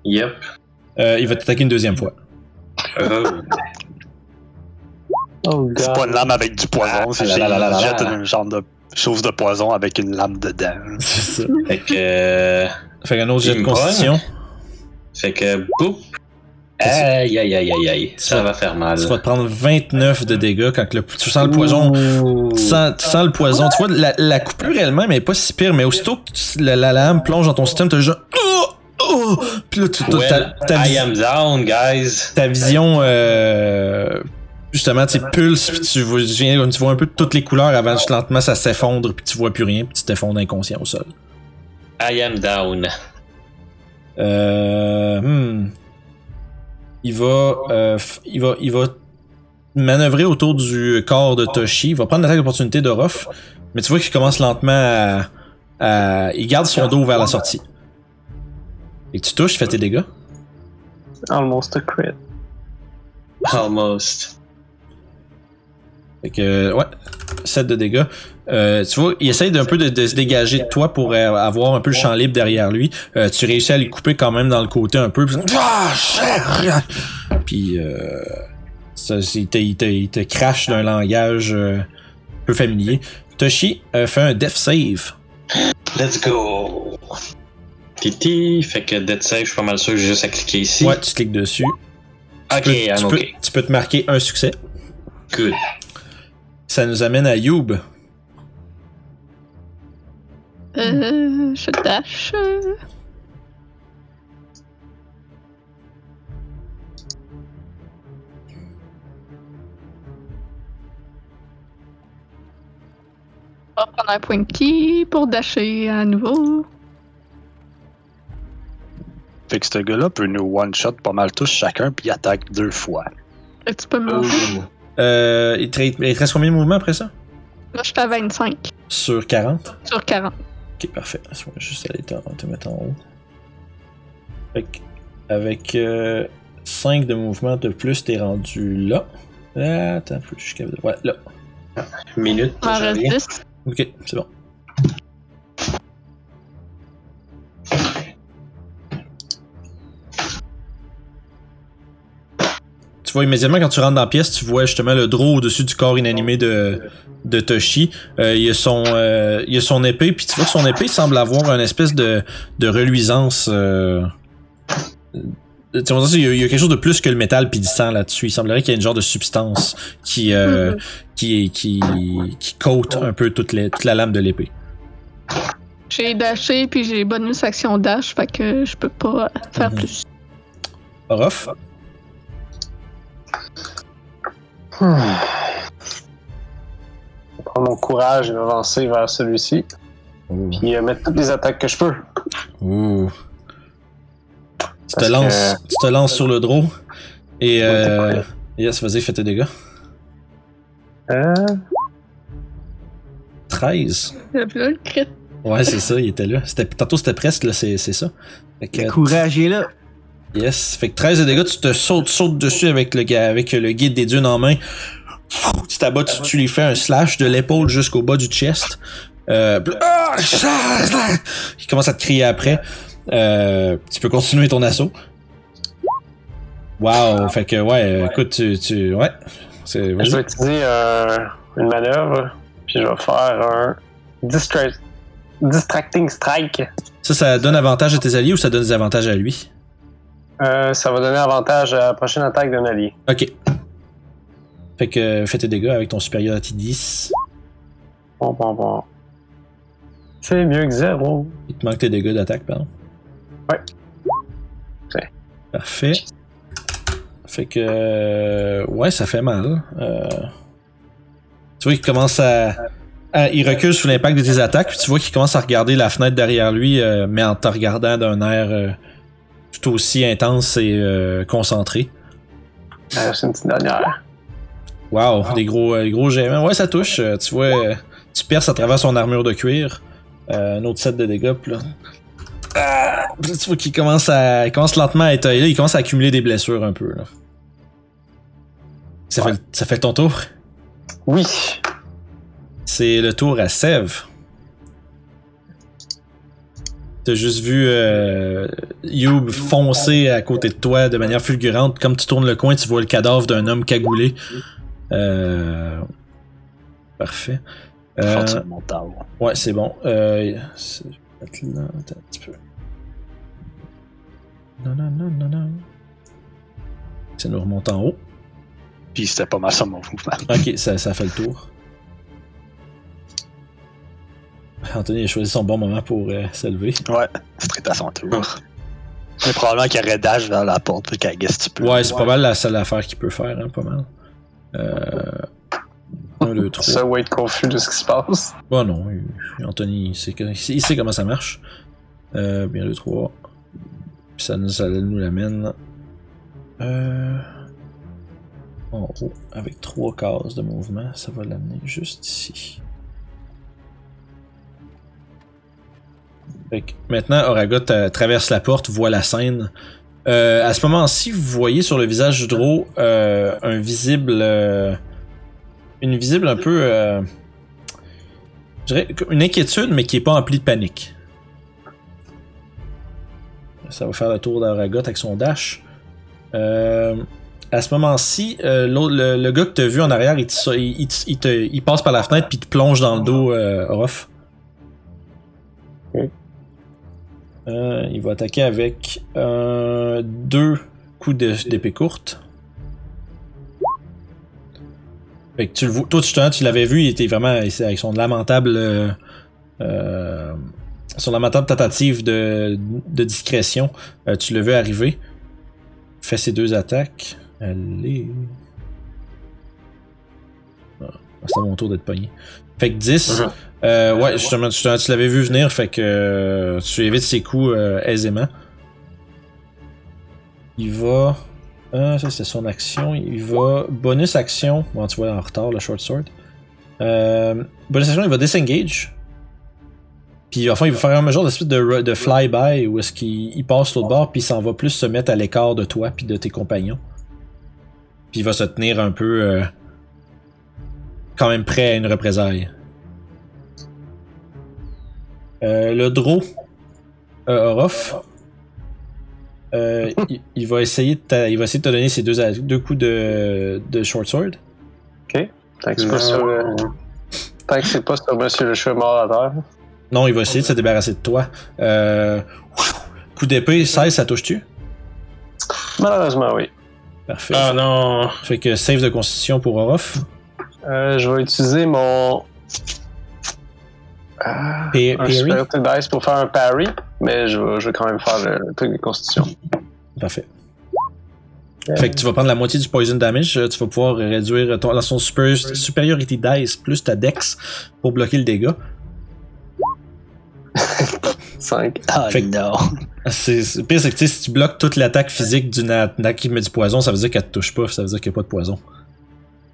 Yep.
Euh, il va t'attaquer une deuxième fois.
Oh.
Oh,
C'est pas une lame avec du poison,
Ah,
c'est
là, là,
jette
là.
un genre de chose de poison avec une lame dedans.
C'est ça.
fait que. euh,
Fait qu'un autre jet
Il
de constitution.
Fait que. Boop. Aïe aïe aïe aïe aïe. Ça va faire mal.
Tu vas te prendre 29 de dégâts quand le, tu sens le poison. Tu sens, tu sens le poison. Tu vois, la, la coupure elle-même est pas si pire, mais aussitôt que tu- la, la lame plonge dans ton système, t'as genre. Oh! Oh! Puis là, tu, ta,
Well,
ta,
I am down, guys.
ta vision, euh, justement, tu sais, pulse, puis tu vois, tu tu vois un peu toutes les couleurs avant que lentement ça s'effondre, puis tu vois plus rien, puis tu t'effondres inconscient au sol.
I am down.
Euh, hmm. Il va, euh, il va, il va manœuvrer autour du corps de Toshi. Il va prendre l'attaque d'opportunité de Ruff, mais tu vois qu'il commence lentement à, à- il garde son dos vers la sortie. Et tu touches, fais tes dégâts.
Almost a crit.
Almost.
Fait que, ouais, 7 de dégâts. Euh, tu vois, il essaye d'un peu de, de se dégager de toi pour euh, avoir un peu le champ libre derrière lui. Euh, tu réussis à lui couper quand même dans le côté un peu. Puis, Ah! Puis, ça, il, te, il te- il te crache d'un langage peu familier. Toshi fait un death save.
Let's go. Titi. Fait que Dead Save, je suis pas mal sûr que j'ai juste à cliquer ici.
Ouais, tu cliques dessus.
Ok,
Tu peux,
I'm
tu, peux,
ok.
tu peux te marquer un succès.
Good.
Ça nous amène à Youb.
Euh, je dash. euh. On va prendre un point de ki pour dasher à nouveau.
Fait que ce gars-là peut nous one-shot pas mal tous chacun, puis il attaque deux fois.
Fait que tu peux me.
Euh, il, te, il te reste combien de mouvements après ça?
Là, je suis à 25
Sur 40.
sur 40.
Ok, parfait. Laisse-moi juste aller te, te mettre en haut. Fait avec 5 de mouvement de plus, t'es rendu là. Ah, attends, je capable de- Ouais, là.
Une minute,
Il m'en
je
reste
reviens.
10.
Ok, c'est bon. Tu vois immédiatement quand tu rentres dans la pièce, tu vois justement le draw au-dessus du corps inanimé de, de Toshi. Euh, il, a son, euh, il a son épée, puis tu vois que son épée semble avoir une espèce de, de reluisance. Euh, tu dire, il y, a, il y a quelque chose de plus que le métal puis du sang là-dessus. Il semblerait qu'il y ait une genre de substance qui, euh,
Mhm.
qui, qui, qui coat un peu toute, les- toute la lame de l'épée.
J'ai dashé, puis j'ai bonus action dash, fait que je peux pas faire
Mhm.
plus.
Orof,
Hmm. Je vais prendre mon courage et m'avancer vers celui-ci. Puis euh, mettre toutes les attaques que je peux.
Ouh. Tu te, lances,
que-
tu te lances sur le draw. Et euh, yes, vas-y, fais tes dégâts.
Euh,
13.
Et puis là, le crit.
Ouais, c'est ça, il était là. C'était, tantôt c'était presque, là, c'est, c'est ça. Que,
Le courage est là.
Yes. Fait que 13 de dégâts, tu te sautes, sautes dessus avec le, ga- avec le guide des dunes en main. Tu t'abats, tu, tu lui fais un slash de l'épaule jusqu'au bas du chest. Euh, Ah! il commence à te crier après. Euh, tu peux continuer ton assaut. Wow, fait que ouais, euh, écoute, tu, tu ouais, c'est
je vais utiliser euh, une manœuvre. Puis je vais faire un distra- Distracting Strike.
Ça, ça donne avantage à tes alliés ou ça donne des avantages à lui?
Euh, ça va donner avantage à la prochaine attaque d'un allié.
Ok. Fait que fais tes dégâts avec ton supériority 10.
Bon, bon, bon. C'est mieux que zéro.
Il te manque tes dégâts d'attaque, pardon.
Ouais. Ouais.
Parfait. Fait que. euh, ouais, ça fait mal. Euh, tu vois qu'il commence à, à- Il recule sous l'impact de tes attaques, puis tu vois qu'il commence à regarder la fenêtre derrière lui, euh, mais en te regardant d'un air euh, tout aussi intense et euh, concentré.
Euh, c'est une petite dernière.
Wow, des gros, euh, gros gemmes. Ouais, ça touche. Euh, tu vois, euh, tu perces à travers son armure de cuir. Euh, un autre set de dégâts, là. Ah! Tu vois qu'il commence à. Il commence lentement à être. Là, il commence à accumuler des blessures un peu. Là. Ça, fait, ça fait ton tour?
Oui.
C'est le tour à Sève. T'as juste vu euh, Youb foncer à côté de toi de manière fulgurante. Comme tu tournes le coin, tu vois le cadavre d'un homme cagoulé. Euh... Parfait. Euh,
temps.
Ouais, c'est bon. Euh, là, attends un petit peu. Non, non, non, non, non. Ça nous remonte en haut.
Puis c'était pas mal ça mon mouvement.
Ok, ça, ça fait le tour. Anthony a choisi son bon moment pour euh, se lever.
Ouais, c'est à son tour. Mais probablement qu'il y aurait dash vers la porte, fait qu'à guess tu peux.
Ouais, c'est pas mal la seule affaire qu'il peut faire, hein, pas mal. Euh... 1, 2, 3.
Ça va être confus de ce qui se passe.
Bon, non, il- Anthony, il sait, que- il sait- comment ça marche. Euh, bien, 2, 3. Puis ça nous, ça nous l'amène. Euh, en haut, avec trois cases de mouvement, ça va l'amener juste ici. Maintenant, Oragot traverse la porte, voit la scène. Euh, à ce moment-ci, vous voyez sur le visage du Dro euh, un visible. euh, une visible un peu. euh, je dirais une inquiétude, mais qui est pas emplie de panique. Ça va faire le tour d'Aragot avec son dash. À ce moment-ci, le, le gars que t'as vu en arrière, il, te- il- il passe par la fenêtre puis il te plonge dans le dos, Orof.
Ok.
Euh, il va attaquer avec euh, deux coups d'épée courte. Fait que tu le vois, toi, justement, tu l'avais vu, il était vraiment avec son lamentable, euh, son lamentable tentative de, discrétion. Tu le veux arriver. Fait ses deux attaques. Allez. Ah, c'est mon tour d'être pogné. Fait que 10.
Mhm.
Euh, ouais, justement, justement, tu l'avais vu venir, fait que euh, tu évites ses coups euh, aisément. Il va. Ah, ça c'était son action. Il va. Bonus action. Bon, tu vois en retard le short sword. Euh, bonus action, il va disengage. Puis enfin, il va faire un genre de suite de, de fly-by où est-ce qu'il il passe l'autre bord, puis il s'en va plus se mettre à l'écart de toi puis de tes compagnons. Puis il va se tenir un peu quand même prêt à une représaille. Euh, le Dro, euh, Orof, euh, il, il va essayer de ta- il va essayer de te donner ses deux, deux coups de, de short sword.
Tant que c'est pas sur, euh, tant que c'est pas sur Monsieur le Cheveu mort à terre.
Non, il va essayer de se débarrasser de toi. Euh, coup d'épée, 16, ça touche-tu?
Malheureusement, oui.
Parfait.
Ah non.
Fait que save de constitution pour Orof.
Euh, je vais utiliser mon. Ah, un dice pour faire un parry, mais je vais, je vais quand même faire le, le truc de constitution.
Parfait. Fait que tu vas prendre la moitié du poison damage. euh, Tu vas pouvoir réduire ton, dans son super, superiority dice plus ta dex pour bloquer le dégât.
5.
Ah
Fait que-
non.
C'est, pire, c'est que si tu bloques toute l'attaque physique d'une attaque qui met du poison, ça veut dire qu'elle te touche pas, ça veut dire qu'il n'y a pas de poison.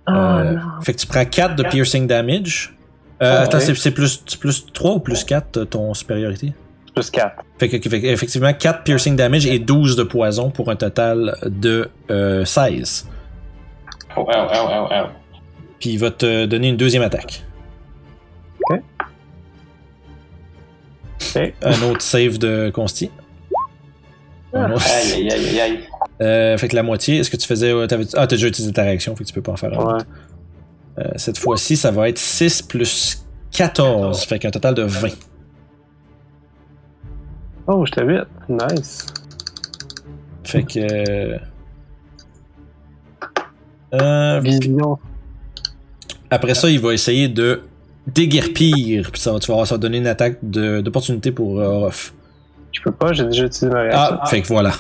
Euh, fait que tu prends 4 de piercing damage. Euh,
Ah,
attends, c'est, plus, c'est plus 3 ou plus 4 euh, ton superiority?
Plus 4.
Fait que, fait effectivement, 4 piercing damage et 12 de poison pour un total de euh, 16.
Oh, oh, oh, oh, oh.
Puis il va te donner une deuxième attaque.
Ok.
Un autre save de Consti. Un autre.
Aïe, aïe, aïe, aïe, aïe.
Euh, fait que la moitié, est-ce que tu faisais. euh, ah, t'as déjà utilisé ta réaction, fait que tu peux pas en faire un.
Ouais.
autre. Euh, cette fois-ci, ça va être 6 plus 14, fait qu'un total de 20.
Oh, j'étais vite. Nice.
Fait que. euh, Euh,
Vision.
après ça, il va essayer de déguerpir, puis ça va, tu vas avoir, ça va donner une attaque d'opportunité pour euh, Orof.
Je peux pas, j'ai déjà utilisé ma réaction.
Ah, fait que voilà.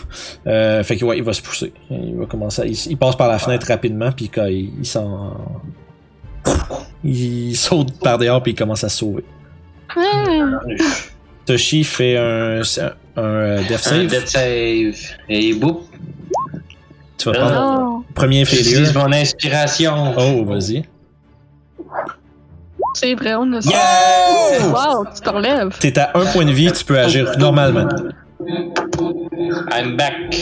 Euh, fait que ouais, il va se pousser. Il va commencer. à- il, il passe par la fenêtre rapidement, puis quand il, il s'en. Il saute par dehors, puis il commence à se sauver.
Hmm.
Toshi fait un, un, euh, death
Un
save.
death save. Et boum.
Tu vas prendre
Non,
premier
J'utilise
failure.
mon inspiration.
Oh, vas-y.
c'est vrai, on a ça.
Yeah!
Wow, tu te relèves.
T'es à un point de vie, tu peux agir normalement.
I'm back.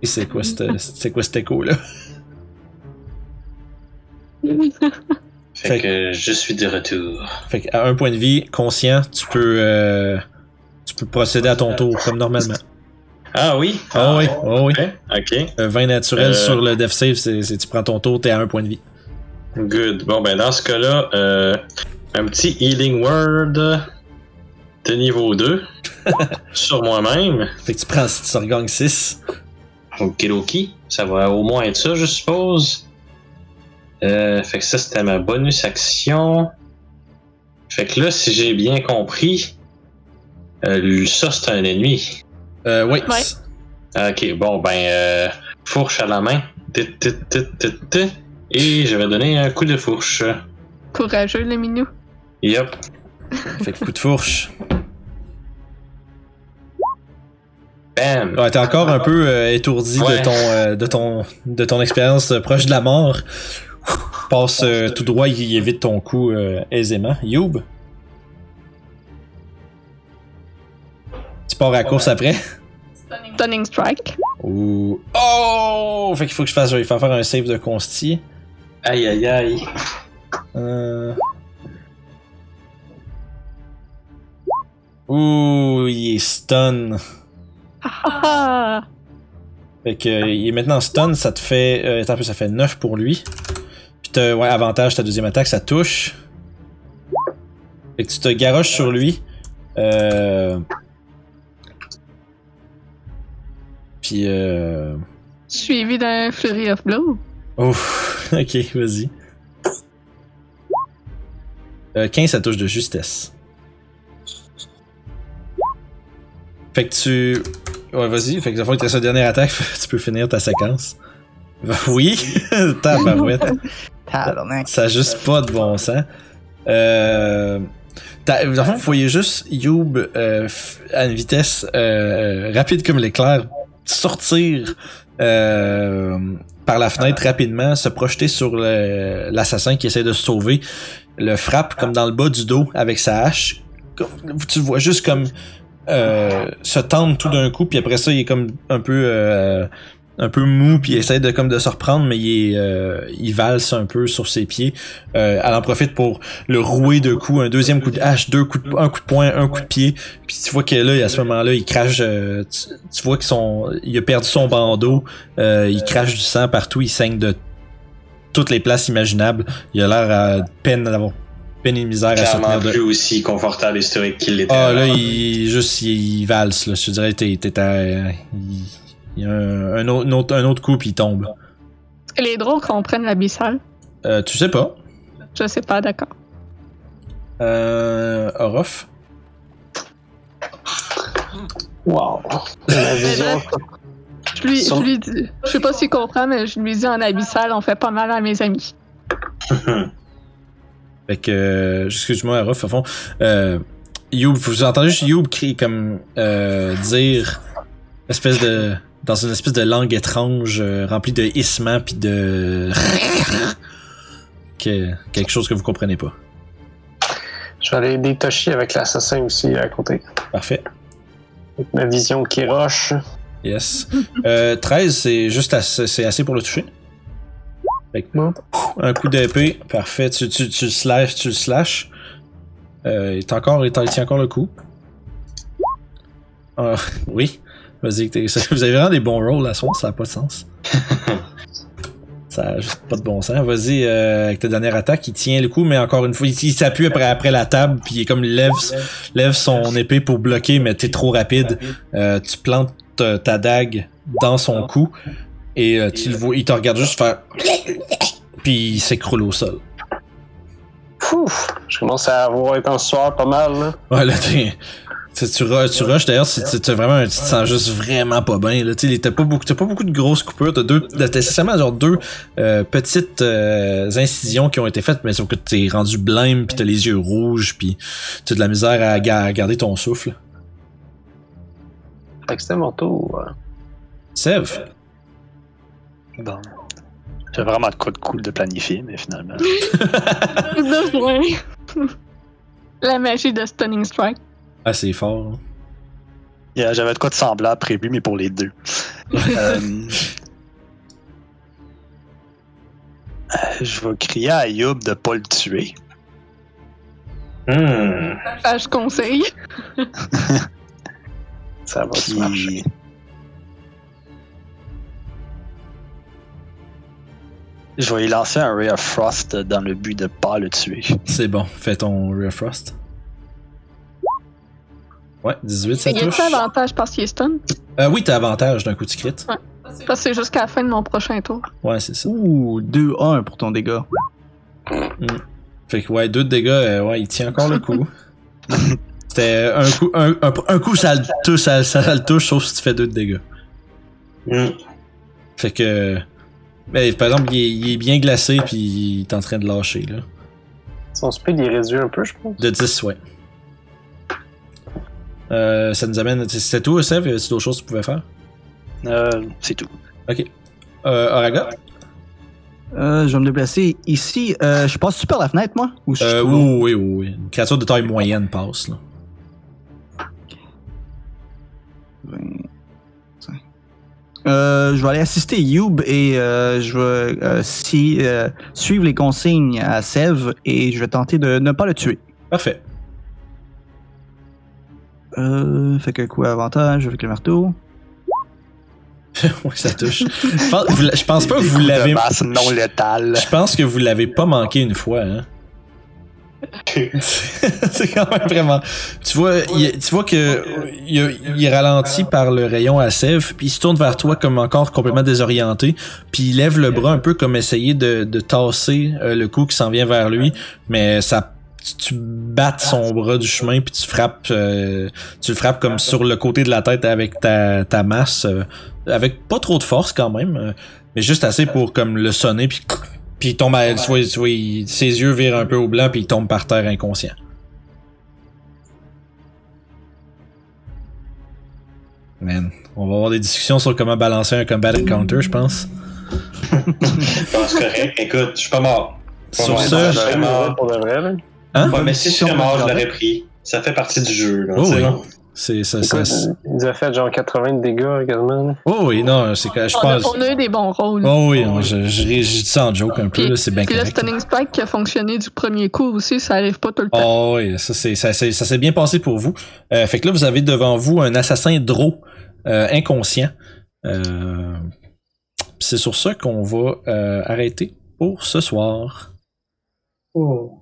Et c'est quoi cette- c'est quoi cet écho là?
Fait,
Fait-
que je suis de retour.
Fait qu'à un point de vie, conscient, tu peux euh, tu peux procéder à ton tour comme normalement.
Ah oui?
Ah oui, oh oui.
Ok. ok.
Euh, 20 naturel
Euh.
sur le death save, c'est tu prends ton tour, t'es à un point de vie.
Good. Bon, ben dans ce cas-là, euh, un petit healing word de niveau 2 sur moi-même.
Fait que tu prends, tu regagnes 6.
Okidoki. Ça va au moins être ça, je suppose. Euh, fait que ça, c'était ma bonus action. Fait que là, si j'ai bien compris, euh, ça, c'est un ennemi.
Euh, oui.
Ouais.
Ah, Ok, bon, ben, euh, fourche à la main. Tit, tit, tit, tit, tit. Et je vais donner un coup de fourche.
Courageux, le minou.
Yup.
Fait que coup de fourche.
Bam.
Ouais, t'es encore un peu euh, étourdi
Ouais.
de ton euh, de ton de ton expérience proche de la mort. Passe euh, tout droit, il évite ton coup euh, aisément. Youb? Tu pars à la course après?
Stunning Strike.
Ou oh, fait qu'il faut que je fasse, il faut faire un save de consti.
Aïe, aïe, aïe.
Euh... Ouh, il est stun.
Ah!
Fait que euh, il est maintenant stun, ça te fait. Euh, attends un peu, ça fait 9 pour lui. Puis t'as ouais, avantage ta deuxième attaque, ça touche. Fait que tu te garoches sur lui. Euh... Puis euh.
Suivi d'un Flurry of Blow.
Ouf, ok, vas-y. Euh, 15, ça touche de justesse. Fait que tu. Ouais, vas-y. Fait que la fois, il te reste une dernière attaque, tu peux finir ta séquence. Oui! Tabarouette.
Tabarnak.
Ça a juste pas de bon sens. Euh. vous voyez juste Youb euh, à une vitesse euh, rapide comme l'éclair sortir euh, par la fenêtre rapidement, se projeter sur l'assassin qui essaie de se sauver. le frappe comme dans le bas du dos avec sa hache. Tu le vois juste comme euh, se tendre tout d'un coup, puis après ça, il est comme un peu euh, un peu mou, puis il essaie de comme de se reprendre, mais il est, euh, il valse un peu sur ses pieds. Euh, elle en profite pour le rouer de coups, un deuxième coup de hache, deux coups de, un coup de poing, un coup de pied. Puis tu vois que là, à ce moment-là, il crache. euh, tu, tu vois qu'il son, il a perdu son bandeau, euh, il crache du sang partout, il saigne de toutes les places imaginables. Il a l'air à peine d'avoir peine et misère à se tenir de.
plus aussi confortable historique qu'il l'était.
Ah là, il juste il, il valse là. Je te dirais, t'es, t'es à- il, il y a un, un autre, un autre, un autre coup puis il tombe.
Il est drôle qu'on prenne l'abyssal.
Euh, tu sais pas.
Je sais pas, d'accord.
Euh, Orof?
Wow. La vision.
Je lui,
Son-
je lui dis, je sais pas s'il comprend, mais je lui dis en abyssal, on fait pas mal à mes amis.
Fait que, euh, excuse-moi, Orof, à fond. Euh, Youb, vous entendez juste Youb crier comme euh, dire espèce de dans une espèce de langue étrange euh, remplie de hissements puis de que, quelque chose que vous comprenez pas.
Je vais aller Toshi avec l'assassin aussi à côté.
Parfait.
Avec ma vision qui roche.
Yes. Euh, 13, c'est juste assez, c'est assez pour le toucher. Fait que, un coup d'épée, parfait. Tu, tu, tu le slash, tu le slash. Euh, il est encore, il tient encore le coup. Ah, oui. Vas-y, t'es- vous avez vraiment des bons rolls à soir, ça n'a pas de sens. ça a juste pas de bon sens. Vas-y, euh, avec ta dernière attaque, il tient le coup, mais encore une fois, il, il s'appuie après, après la table, puis il est comme lève, lève son épée pour bloquer, mais t'es trop rapide. Euh, tu plantes ta, dague dans son cou et euh, tu le vois, il te regarde juste faire puis il s'écroule au sol.
Ouf! Je commence à avoir en sueur pas mal, là.
Ouais, là, t'es. Tu, tu, ru- tu rushes d'ailleurs, c'est- tu tu- vraiment, tu te sens juste vraiment pas bien. Là. T'as pas beaucoup, t'as pas beaucoup de grosses coupures. T'as deux, t'as essentiellement genre deux euh, petites euh, incisions qui ont été faites, mais sauf que t'es rendu blême, puis t'as les yeux rouges, puis t'as de la misère à, ga- à garder ton souffle.
Fait que c'était mon tour.
Sev,
Bon. J'ai vraiment de quoi de cool de planifier, mais finalement.
La magie de Stunning Strike.
Ah c'est fort. hein.
Yeah, J'avais de quoi de semblable prévu, mais pour les deux. Euh, Je vais crier à Youb de pas le tuer.
Hmm.
Ah, je conseille.
Ça va marcher.
Puis. Je vais y lancer un Ray of Frost dans le but de pas le tuer.
C'est bon, fais ton Rear Frost. Ouais, 18, ça
Il y a
touche.
avantage parce qu'il est stun?
Euh, oui, t'as avantage d'un coup de crit.
Parce que c'est jusqu'à la fin de mon prochain tour.
Ouais, c'est ça.
Ouh, 2-1 pour ton dégât.
Fait que ouais, deux de dégâts, euh, ouais, il tient encore le coup. C'était un coup, un, un, un coup ça le touche, ça, ça le touche, sauf si tu fais deux de dégâts.
Hmm.
Fait que, mais par exemple, il est, il est bien glacé puis il est en train de lâcher là.
Son speed il est réduit un peu, je pense.
De 10, ouais. Euh, ça nous amène, c'était tout, Sev? Y a d'autres choses que tu pouvais faire?
Euh, c'est tout.
Ok. Euh, Araga?
Euh, je vais me déplacer ici. Euh, je passe super la fenêtre, moi? Ou je
Euh, oui, oui, oui, oui. Une créature de taille moyenne passe là.
25. Euh, je vais aller assister Youb et euh, je vais euh, si, euh, suivre les consignes à Sev et je vais tenter de ne pas le tuer.
Parfait.
Euh, fait que quoi, avantage avec le marteau?
ouais, ça touche. je, pense, je pas que vous
Coup
l'avez.
non létale.
Je pense que vous l'avez pas manqué une fois, hein. c'est quand même vraiment. Tu vois, il- tu vois que il, il est ralenti par le rayon à sève, puis il se tourne vers toi comme encore complètement désorienté, puis il lève le bras un peu comme essayer de, de tasser euh, le coup qui s'en vient vers lui, mais ça tu, tu battes son bras du chemin puis tu frappes euh, tu le frappes comme sur le côté de la tête avec ta, ta masse euh, avec pas trop de force quand même euh, mais juste assez pour comme le sonner puis puis il tombe à, tu vois, tu vois, il- ses yeux virent un peu au blanc puis il tombe par terre inconscient. Man, on va avoir des discussions sur comment balancer un combat encounter, je pense.
Bon, c'est correct. Écoute, je suis pas mort.
Sur ce,
ouais,
Ça,
vraiment.
pour de vrai, là.
Hein?
Ouais, mais si je serais mort, je l'aurais pris. Ça fait partie du jeu, là.
Oh oui.
non?
C'est ça, ça,
ils ont fait genre 80 de dégâts quasiment.
Oh oui, non, c'est que je
On a,
pense.
on a eu des bons rôles.
Oh oui, je, je, je dis ça en joke un peu, là, c'est bien
Puis le. Stunning Strike qui a fonctionné du premier coup aussi, ça arrive pas tout le temps.
Oh oui, ça c'est ça, c'est- ça s'est bien passé pour vous. Euh, fait que là vous avez devant vous un assassin dro euh, inconscient. Euh, c'est sur ça qu'on va euh, arrêter pour ce soir. Oh.